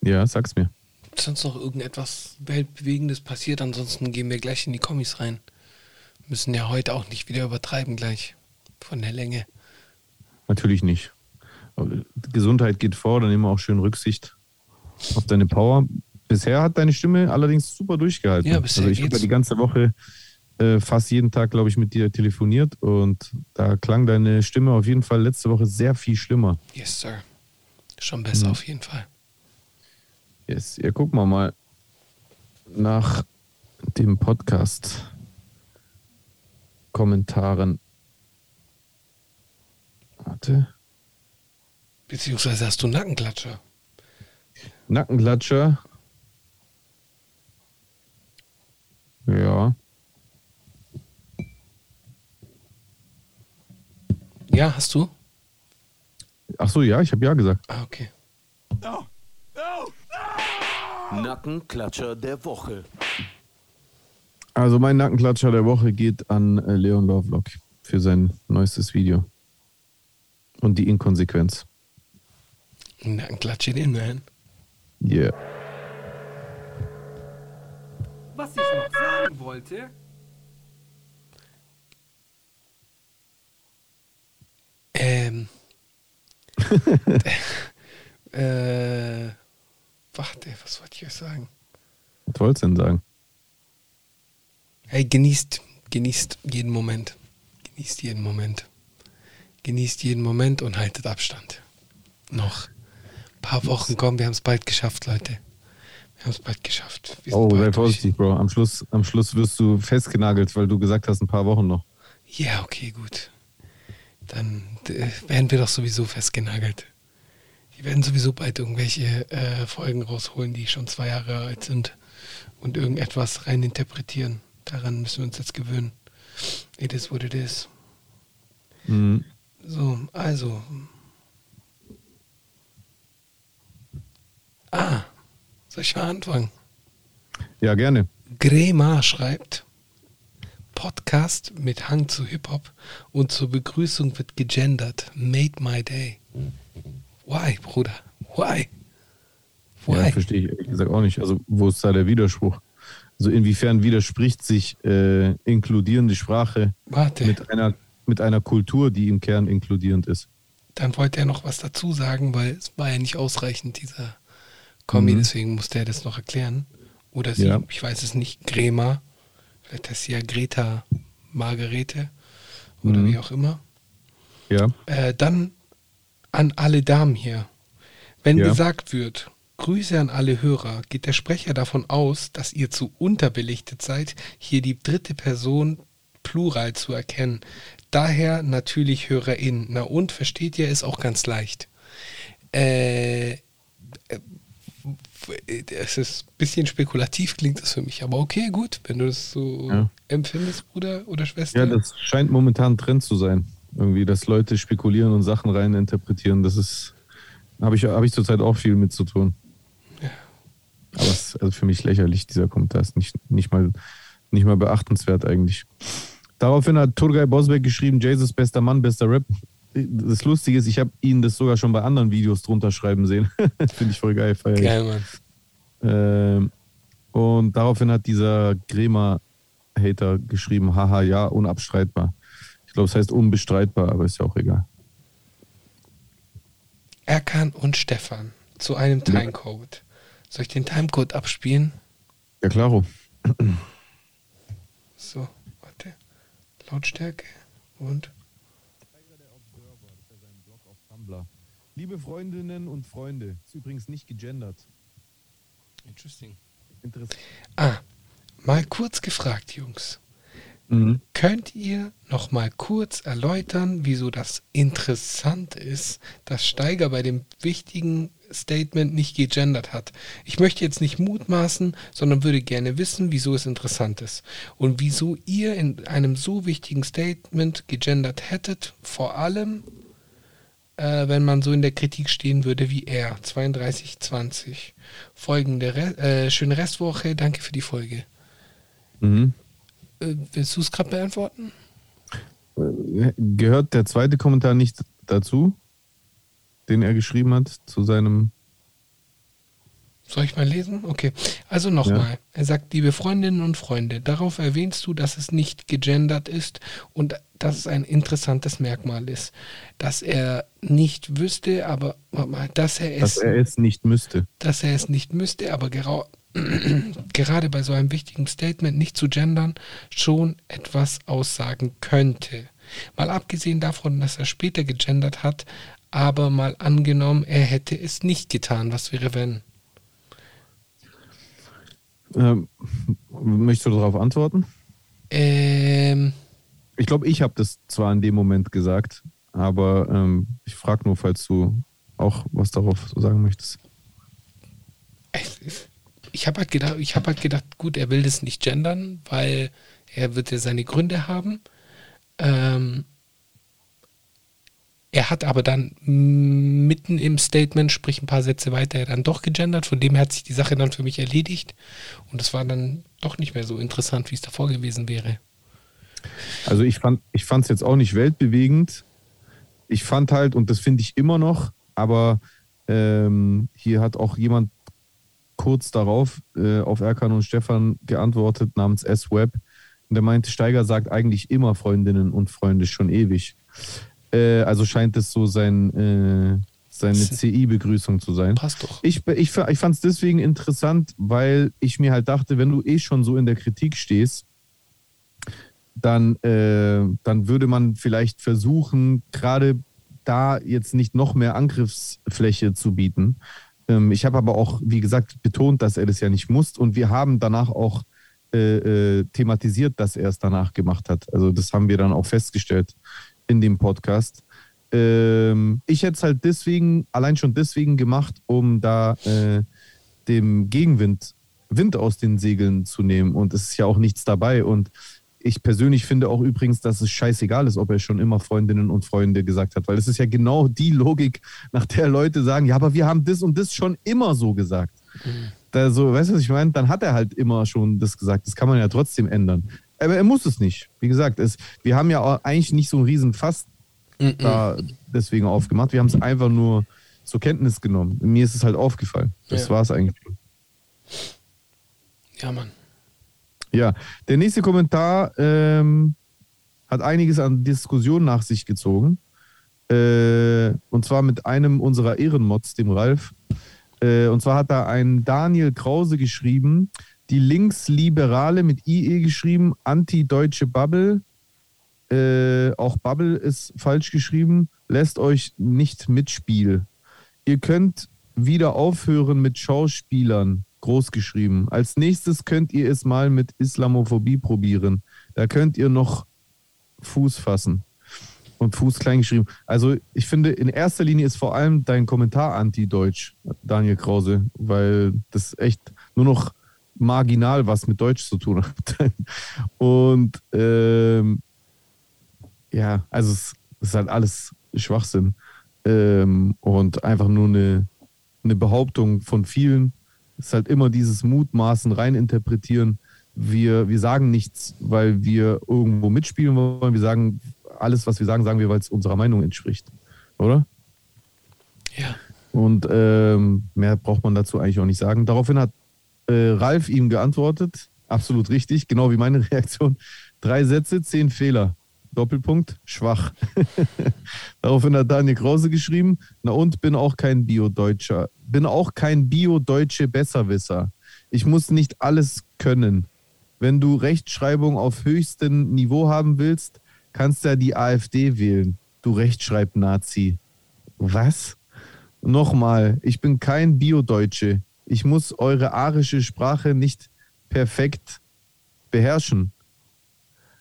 Ja, sag's mir. sonst noch irgendetwas Weltbewegendes passiert, ansonsten gehen wir gleich in die Kommis rein. Müssen ja heute auch nicht wieder übertreiben gleich von der Länge. Natürlich nicht. Gesundheit geht vor, dann immer auch schön Rücksicht auf deine Power. Bisher hat deine Stimme allerdings super durchgehalten. Ja, bisher also ich habe ja die ganze Woche äh, fast jeden Tag, glaube ich, mit dir telefoniert und da klang deine Stimme auf jeden Fall letzte Woche sehr viel schlimmer. Yes, Sir. Schon besser Mhm. auf jeden Fall. Yes. Ja, gucken wir mal nach dem Podcast Kommentaren. Warte. Beziehungsweise hast du Nackenklatscher. Nackenklatscher. Ja. Ja, hast du? Ach so, ja, ich habe ja gesagt. Ah, okay. Nackenklatscher der Woche. Also mein Nackenklatscher der Woche geht an äh, Leon Lovelock für sein neuestes Video. Und die Inkonsequenz. Nackenklatsche den Man. Yeah. Was ich noch sagen wollte. Ähm. [LAUGHS] äh. Warte, was wollte ich euch sagen? Was wolltest du denn sagen? Hey, genießt, genießt jeden Moment. Genießt jeden Moment. Genießt jeden Moment und haltet Abstand. Noch ein paar Wochen kommen, wir haben es bald geschafft, Leute. Wir haben es bald geschafft. Oh, bald sei vorsichtig, Bro. Am Schluss, am Schluss wirst du festgenagelt, weil du gesagt hast, ein paar Wochen noch. Ja, okay, gut. Dann äh, werden wir doch sowieso festgenagelt. Die werden sowieso bald irgendwelche äh, Folgen rausholen, die schon zwei Jahre alt sind und irgendetwas reininterpretieren. Daran müssen wir uns jetzt gewöhnen. It is what it is. Mhm. So, also. Ah, soll ich mal anfangen? Ja, gerne. Grema schreibt, Podcast mit Hang zu Hip-Hop und zur Begrüßung wird gegendert. Made my day. Why, Bruder? Why? Ja, Why? verstehe ich ehrlich gesagt auch nicht. Also, wo ist da der Widerspruch? Also, inwiefern widerspricht sich äh, inkludierende Sprache Warte, mit einer, mit einer Kultur, die im Kern inkludierend ist? dann wollte er noch was dazu sagen, weil es war ja nicht ausreichend, dieser Kommi, Mhm. deswegen musste er das noch erklären. Oder sie, Ja. ich weiß es nicht, Grema. Heißt sie ja Greta Margarete oder Mhm. wie auch immer. Ja. Äh, dann an alle Damen hier. Wenn Ja. gesagt wird, Grüße an alle Hörer, geht der Sprecher davon aus, dass ihr zu unterbelichtet seid, hier die dritte Person Plural zu erkennen. Daher natürlich HörerInnen. Na und, versteht ihr, ist auch ganz leicht. Äh, äh, es ist ein bisschen spekulativ, klingt das für mich, aber okay, gut, wenn du das so Ja. empfindest, Bruder oder Schwester. Ja, das scheint momentan Trend zu sein. Irgendwie, dass Leute spekulieren und Sachen rein interpretieren. Das ist, habe ich, hab ich zurzeit auch viel mit zu tun. Aber es ist also für mich lächerlich, dieser Kommentar ist nicht, nicht, mal, nicht mal beachtenswert eigentlich. Daraufhin hat Turgay Bosbeck geschrieben, Jesus bester Mann, bester Rap. Das Lustige ist, ich habe ihn das sogar schon bei anderen Videos drunter schreiben sehen. [LAUGHS] Finde ich voll geil. feier ich. Geil, Mann. Ähm, und daraufhin hat dieser Grema-Hater geschrieben, haha, ja, unabstreitbar. Ich glaube, es heißt unbestreitbar, aber ist ja auch egal. Erkan und Stefan zu einem Timecode. Soll ich den Timecode abspielen? Ja, klaro. So, warte. Lautstärke und. Liebe Freundinnen und Freunde, ist übrigens nicht gegendert. Interesting. Interessant. Ah, mal kurz gefragt, Jungs. Mhm. Könnt ihr noch mal kurz erläutern, wieso das interessant ist, dass Steiger bei dem wichtigen Statement nicht gegendert hat? Ich möchte jetzt nicht mutmaßen, sondern würde gerne wissen, wieso es interessant ist und wieso ihr in einem so wichtigen Statement gegendert hättet, vor allem äh, wenn man so in der Kritik stehen würde wie er, 3220. Folgende Re äh, schöne Restwoche, danke für die Folge. Mhm. Äh, willst du es gerade beantworten? Gehört der zweite Kommentar nicht dazu, den er geschrieben hat zu seinem. Soll ich mal lesen? Okay. Also nochmal. Er sagt, liebe Freundinnen und Freunde, darauf erwähnst du, dass es nicht gegendert ist und dass es ein interessantes Merkmal ist. Dass er nicht wüsste, aber mal, dass er es, Dass er es nicht müsste. dass er es nicht müsste, aber gerau [CLEARS THROAT] gerade bei so einem wichtigen Statement nicht zu gendern schon etwas aussagen könnte. Mal abgesehen davon, dass er später gegendert hat, aber mal angenommen, er hätte es nicht getan. Was wäre wenn? Ähm, möchtest du darauf antworten? Ähm, Ich glaube, ich habe das zwar in dem Moment gesagt, aber ähm, ich frage nur, falls du auch was darauf sagen möchtest. ich habe halt gedacht, ich habe halt gedacht, gut, er will das nicht gendern, weil er wird ja seine Gründe haben. Ähm, er hat aber dann mitten im Statement, sprich ein paar Sätze weiter, dann doch gegendert. Von dem her hat sich die Sache dann für mich erledigt. Und es war dann doch nicht mehr so interessant, wie es davor gewesen wäre. Also ich fand ich es jetzt auch nicht weltbewegend. Ich fand halt, und das finde ich immer noch, aber ähm, hier hat auch jemand kurz darauf äh, auf Erkan und Stefan geantwortet namens S-Web. Und der meinte, Steiger sagt eigentlich immer Freundinnen und Freunde schon ewig. Äh, also scheint es so sein, äh, seine CI-Begrüßung zu sein. Passt doch. Ich, ich, ich fand es deswegen interessant, weil ich mir halt dachte, wenn du eh schon so in der Kritik stehst, dann, äh, dann würde man vielleicht versuchen, gerade da jetzt nicht noch mehr Angriffsfläche zu bieten. Ähm, ich habe aber auch, wie gesagt, betont, dass er das ja nicht muss. Und wir haben danach auch äh, äh, thematisiert, dass er es danach gemacht hat. Also das haben wir dann auch festgestellt in dem Podcast. Ähm, ich hätte es halt deswegen, allein schon deswegen gemacht, um da äh, dem Gegenwind Wind aus den Segeln zu nehmen. Und es ist ja auch nichts dabei. Und ich persönlich finde auch übrigens, dass es scheißegal ist, ob er schon immer Freundinnen und Freunde gesagt hat, weil es ist ja genau die Logik, nach der Leute sagen, ja, aber wir haben das und das schon immer so gesagt. Da so, weißt du, was ich meine? Dann hat er halt immer schon das gesagt. Das kann man ja trotzdem ändern. Aber er muss es nicht. Wie gesagt, es, wir haben ja eigentlich nicht so einen riesen Fass Mhm. da deswegen aufgemacht. Wir haben es einfach nur zur Kenntnis genommen. Mir ist es halt aufgefallen. Das Ja. war es eigentlich. Ja, Mann. Ja, der nächste Kommentar ähm, hat einiges an Diskussion nach sich gezogen. Äh, und zwar mit einem unserer Ehrenmods, dem Ralf. Äh, und zwar hat da ein Daniel Krause geschrieben, die Linksliberale mit IE geschrieben, anti-deutsche Bubble, äh, auch Bubble ist falsch geschrieben, lässt euch nicht mitspielen. Ihr könnt wieder aufhören mit Schauspielern, groß geschrieben. Als nächstes könnt ihr es mal mit Islamophobie probieren. Da könnt ihr noch Fuß fassen. Und Fuß klein geschrieben. Also ich finde, in erster Linie ist vor allem dein Kommentar anti-deutsch, Daniel Krause, weil das echt nur noch marginal was mit Deutsch zu tun hat. [LAUGHS] Und ähm, ja, also es ist halt alles Schwachsinn ähm, und einfach nur eine, eine Behauptung von vielen. Es ist halt immer dieses Mutmaßen, reininterpretieren. Wir, wir sagen nichts, weil wir irgendwo mitspielen wollen. Wir sagen alles, was wir sagen, sagen wir, weil es unserer Meinung entspricht. Oder? Ja. Und ähm, mehr braucht man dazu eigentlich auch nicht sagen. Daraufhin hat äh, Ralf ihm geantwortet, absolut richtig, genau wie meine [LAUGHS] Reaktion. Drei Sätze, zehn Fehler. Doppelpunkt, schwach. [LAUGHS] Daraufhin hat Daniel Krause geschrieben, na und bin auch kein Bio-Deutscher. Bin auch kein Bio-Deutsche Besserwisser. Ich muss nicht alles können. Wenn du Rechtschreibung auf höchstem Niveau haben willst, kannst du ja die AfD wählen. Du Rechtschreib-Nazi. Was? Nochmal, ich bin kein Bio-Deutsche. Ich muss eure arische Sprache nicht perfekt beherrschen.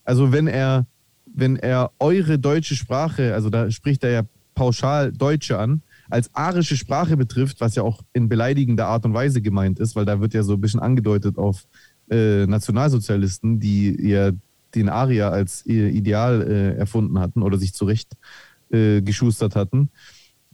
Also wenn er wenn er eure deutsche Sprache, also da spricht er ja pauschal Deutsche an, als arische Sprache betrifft, was ja auch in beleidigender Art und Weise gemeint ist, weil da wird ja so ein bisschen angedeutet auf äh, Nationalsozialisten, die ja den Arier als ihr Ideal äh, erfunden hatten oder sich zurecht äh, geschustert hatten.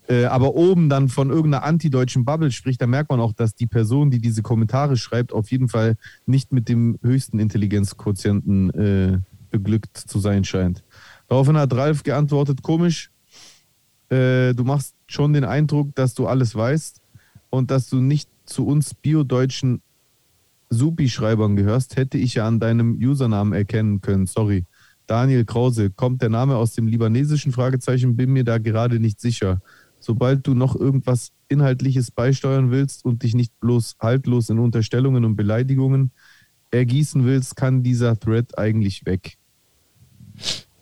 Äh, aber oben dann von irgendeiner antideutschen Bubble spricht, da merkt man auch, dass die Person, die diese Kommentare schreibt, auf jeden Fall nicht mit dem höchsten Intelligenzquotienten äh, beglückt zu sein scheint. Daraufhin hat Ralf geantwortet, komisch, äh, du machst schon den Eindruck, dass du alles weißt und dass du nicht zu uns biodeutschen Supi-Schreibern gehörst, hätte ich ja an deinem Usernamen erkennen können. Sorry. Daniel Krause, kommt der Name aus dem libanesischen Fragezeichen, bin mir da gerade nicht sicher. Sobald du noch irgendwas Inhaltliches beisteuern willst und dich nicht bloß haltlos in Unterstellungen und Beleidigungen ergießen willst, kann dieser Thread eigentlich weg.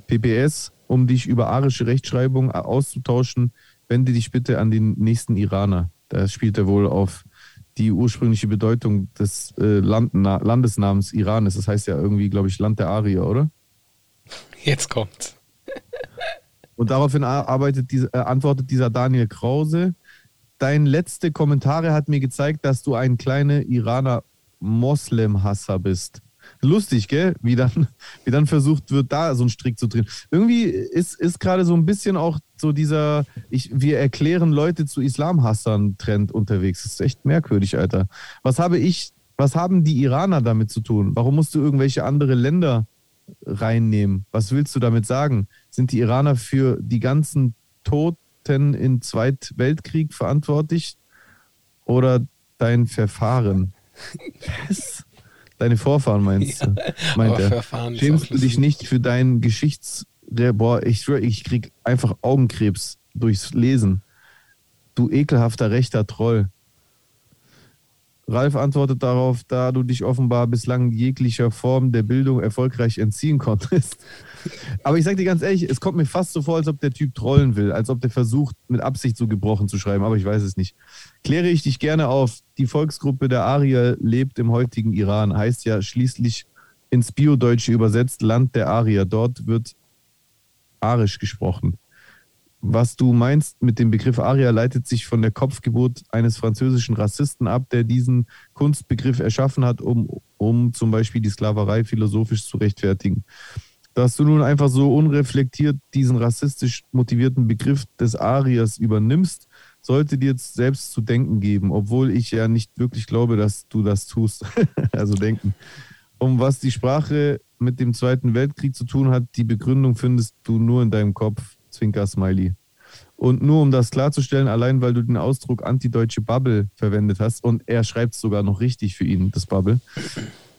PPS, um dich über arische Rechtschreibung auszutauschen, wende dich bitte an den nächsten Iraner. Da spielt er wohl auf die ursprüngliche Bedeutung des äh, Land Landesnamens Iran. Das heißt ja irgendwie, glaube ich, Land der Arier, oder? Jetzt kommt's. Und daraufhin arbeitet diese, äh, antwortet dieser Daniel Krause. Dein letzte Kommentare hat mir gezeigt, dass du ein kleiner Iraner Moslem-Hasser bist. Lustig, gell? Wie dann, [LAUGHS] wie dann versucht wird, da so einen Strick zu drehen. Irgendwie ist, ist gerade so ein bisschen auch so dieser, ich, wir erklären Leute zu Islamhassern-Trend unterwegs. Das ist echt merkwürdig, Alter. Was habe ich, was haben die Iraner damit zu tun? Warum musst du irgendwelche andere Länder reinnehmen? Was willst du damit sagen? Sind die Iraner für die ganzen Toten im Zweitweltkrieg verantwortlich? Oder dein Verfahren? [LAUGHS] Was? Deine Vorfahren meinst du? Ja, meint er. Schämst du dich nicht für deinen Geschichts... Boah, ich schwöre, ich krieg einfach Augenkrebs durchs Lesen. Du ekelhafter rechter Troll. Ralf antwortet darauf, da du dich offenbar bislang jeglicher Form der Bildung erfolgreich entziehen konntest. Aber ich sag dir ganz ehrlich, es kommt mir fast so vor, als ob der Typ trollen will, als ob der versucht, mit Absicht so gebrochen zu schreiben, aber ich weiß es nicht. Kläre ich dich gerne auf. Die Volksgruppe der Arier lebt im heutigen Iran, heißt ja schließlich ins Biodeutsche übersetzt Land der Arier. Dort wird Arisch gesprochen. Was du meinst mit dem Begriff Aria leitet sich von der Kopfgeburt eines französischen Rassisten ab, der diesen Kunstbegriff erschaffen hat, um, um zum Beispiel die Sklaverei philosophisch zu rechtfertigen. Dass du nun einfach so unreflektiert diesen rassistisch motivierten Begriff des Ariers übernimmst, sollte dir jetzt selbst zu denken geben, obwohl ich ja nicht wirklich glaube, dass du das tust. [LAUGHS] also denken. Um was die Sprache mit dem Zweiten Weltkrieg zu tun hat, die Begründung findest du nur in deinem Kopf. Zwinker-Smiley. Und nur um das klarzustellen, allein weil du den Ausdruck antideutsche Bubble verwendet hast, und er schreibt es sogar noch richtig für ihn, das Bubble,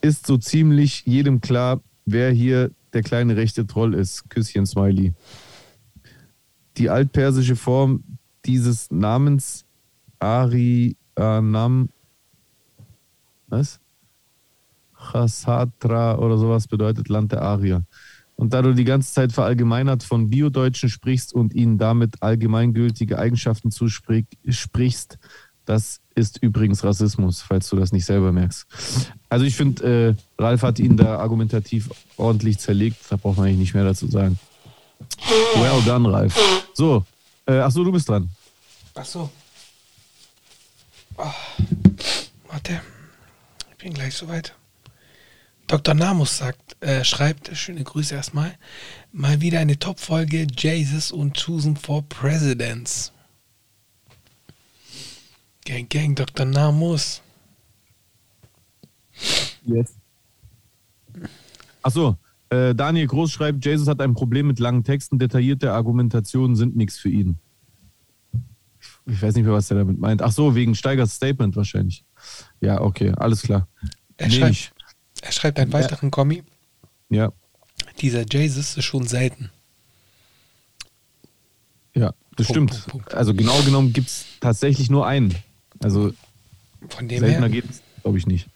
ist so ziemlich jedem klar, wer hier der kleine rechte Troll ist. Küsschen Smiley. Die altpersische Form dieses Namens Arianam, was? Chasatra oder sowas bedeutet Land der Arier. Und da du die ganze Zeit verallgemeinert von Biodeutschen sprichst und ihnen damit allgemeingültige Eigenschaften zusprichst, das ist übrigens Rassismus, falls du das nicht selber merkst. Also ich finde, äh, Ralf hat ihn da argumentativ ordentlich zerlegt. Da braucht man eigentlich nicht mehr dazu sagen. Well done, Ralf. So, äh, ach so, du bist dran. Ach so. Oh, warte. Ich bin gleich soweit. Dr. Namus sagt, äh, schreibt, schöne Grüße erstmal, mal wieder eine Top-Folge Jesus und Chosen for Presidents. Gang, gang, Dr. Namus. Yes. Achso, äh, Daniel Groß schreibt, Jesus hat ein Problem mit langen Texten, detaillierte Argumentationen sind nichts für ihn. Ich weiß nicht mehr, was er damit meint. Ach so, wegen Steigers Statement wahrscheinlich. Ja, okay, alles klar. Er, schreibt, er schreibt einen weiteren Kommi. Ja. Dieser Jesus ist schon selten. Ja, das Punkt, stimmt. Punkt, Punkt. Also genau genommen gibt es tatsächlich nur einen. Also Von dem seltener geht es, glaube ich, nicht.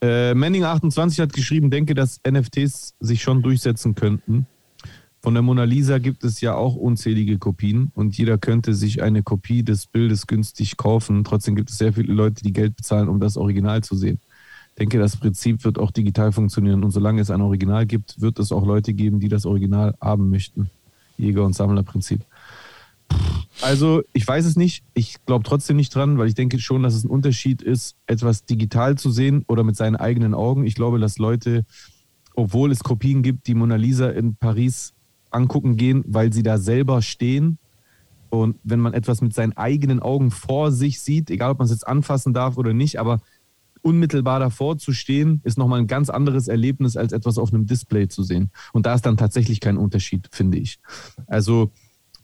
Äh, Manning28 hat geschrieben, denke, dass NFTs sich schon durchsetzen könnten. Von der Mona Lisa gibt es ja auch unzählige Kopien und jeder könnte sich eine Kopie des Bildes günstig kaufen. Trotzdem gibt es sehr viele Leute, die Geld bezahlen, um das Original zu sehen. Denke, das Prinzip wird auch digital funktionieren und solange es ein Original gibt, wird es auch Leute geben, die das Original haben möchten. Jäger- und Sammlerprinzip. Also, ich weiß es nicht. Ich glaube trotzdem nicht dran, weil ich denke schon, dass es ein Unterschied ist, etwas digital zu sehen oder mit seinen eigenen Augen. Ich glaube, dass Leute, obwohl es Kopien gibt, die Mona Lisa in Paris angucken gehen, weil sie da selber stehen. Und wenn man etwas mit seinen eigenen Augen vor sich sieht, egal ob man es jetzt anfassen darf oder nicht, aber unmittelbar davor zu stehen, ist nochmal ein ganz anderes Erlebnis, als etwas auf einem Display zu sehen. Und da ist dann tatsächlich kein Unterschied, finde ich. Also,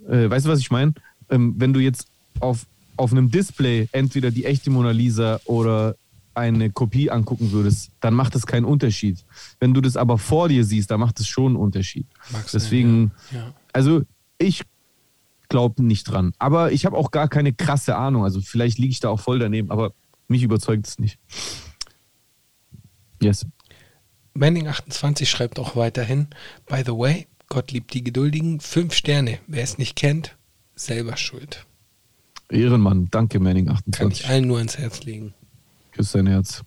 äh, weißt du, was ich meine? Ähm, wenn du jetzt auf, auf einem Display entweder die echte Mona Lisa oder eine Kopie angucken würdest, dann macht es keinen Unterschied. Wenn du das aber vor dir siehst, dann macht es schon einen Unterschied. Sein, Deswegen, Ja. also ich glaube nicht dran. Aber ich habe auch gar keine krasse Ahnung. Also vielleicht liege ich da auch voll daneben, aber mich überzeugt es nicht. Yes. Manning28 schreibt auch weiterhin, by the way, Gott liebt die Geduldigen, fünf Sterne. Wer es nicht kennt, selber schuld. Ehrenmann, danke Manning Kann 28. ich allen nur ans Herz legen. Küss dein Herz.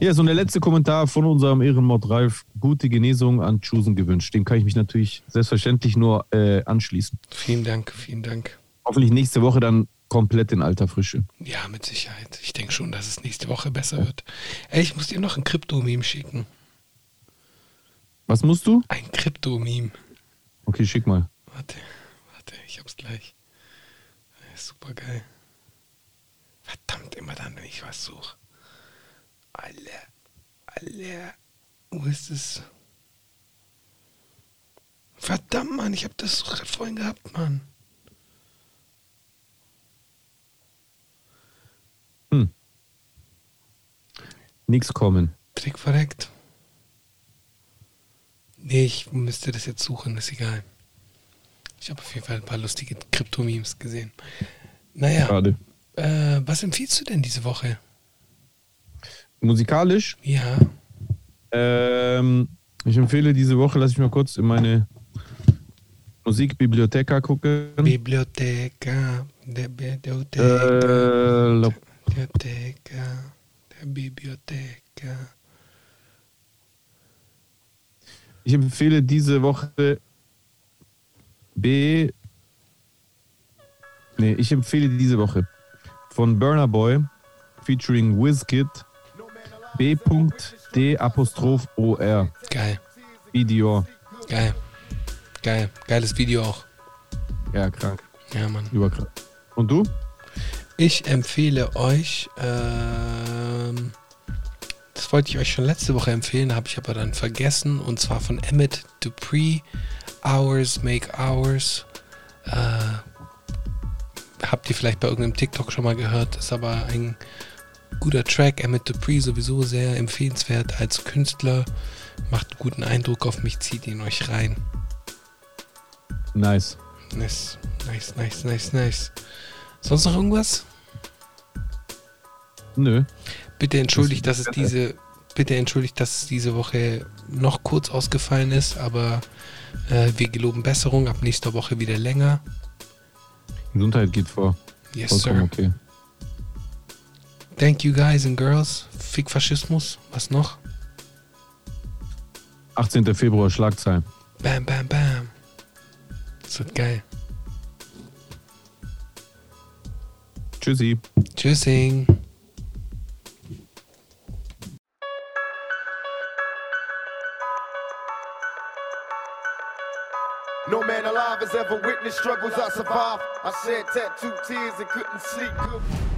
Ja, so der letzte Kommentar von unserem Ehrenmord Ralf. Gute Genesung an Chusen gewünscht. Dem kann ich mich natürlich selbstverständlich nur äh, anschließen. Vielen Dank, vielen Dank. Hoffentlich nächste Woche dann komplett in alter Frische. Ja, mit Sicherheit. Ich denke schon, dass es nächste Woche besser wird. Ey, ich muss dir noch ein Krypto-Meme schicken. Was musst du? Ein Krypto-Meme. Okay, schick mal. Warte, warte, ich hab's gleich. Super geil. Verdammt, immer dann, wenn ich was suche. Alle, alle. Wo ist es? Verdammt, Mann, ich hab das vorhin gehabt, Mann. Nix kommen. Trick verreckt. Nee, ich müsste das jetzt suchen, ist egal. Ich habe auf jeden Fall ein paar lustige Krypto-Memes gesehen. Naja, Schade. äh, was empfiehlst du denn diese Woche? Musikalisch. Ja, Ähm, ich empfehle diese Woche, lass ich mal kurz in meine Musikbibliotheka gucken. Der Bibliotheca, Äh, Bibliotheca. ich empfehle diese Woche B. Nee, ich empfehle diese Woche von Burner Boy featuring Wizkid B.D. Apostroph OR. Geil, Video. geil, geil, geiles Video auch. Ja, krank. Ja, Mann. Überkrank. Und du? Ich empfehle euch, ähm, das wollte ich euch schon letzte Woche empfehlen, habe ich aber dann vergessen, und zwar von Emmett Dupree, Hours Make Hours. Äh, habt ihr vielleicht bei irgendeinem TikTok schon mal gehört, ist aber ein guter Track. Emmett Dupree sowieso sehr empfehlenswert als Künstler, macht einen guten Eindruck auf mich, zieht ihn euch rein. Nice. Nice, nice, nice, nice, nice. Sonst noch irgendwas? Nö. Bitte entschuldigt, dass es diese bitte entschuldigt, dass es diese Woche noch kurz ausgefallen ist, aber äh, wir geloben Besserung. Ab nächster Woche wieder länger. Gesundheit geht vor. Yes, Vollkommen sir. okay. Thank you guys and girls. Fick Faschismus. Was noch? 18. Februar, Schlagzeilen. Bam, bam, bam. Das wird geil. Tschüssi. Tschüssing. Alive ever witnessed struggles I survived. I shed tattooed tears and couldn't sleep.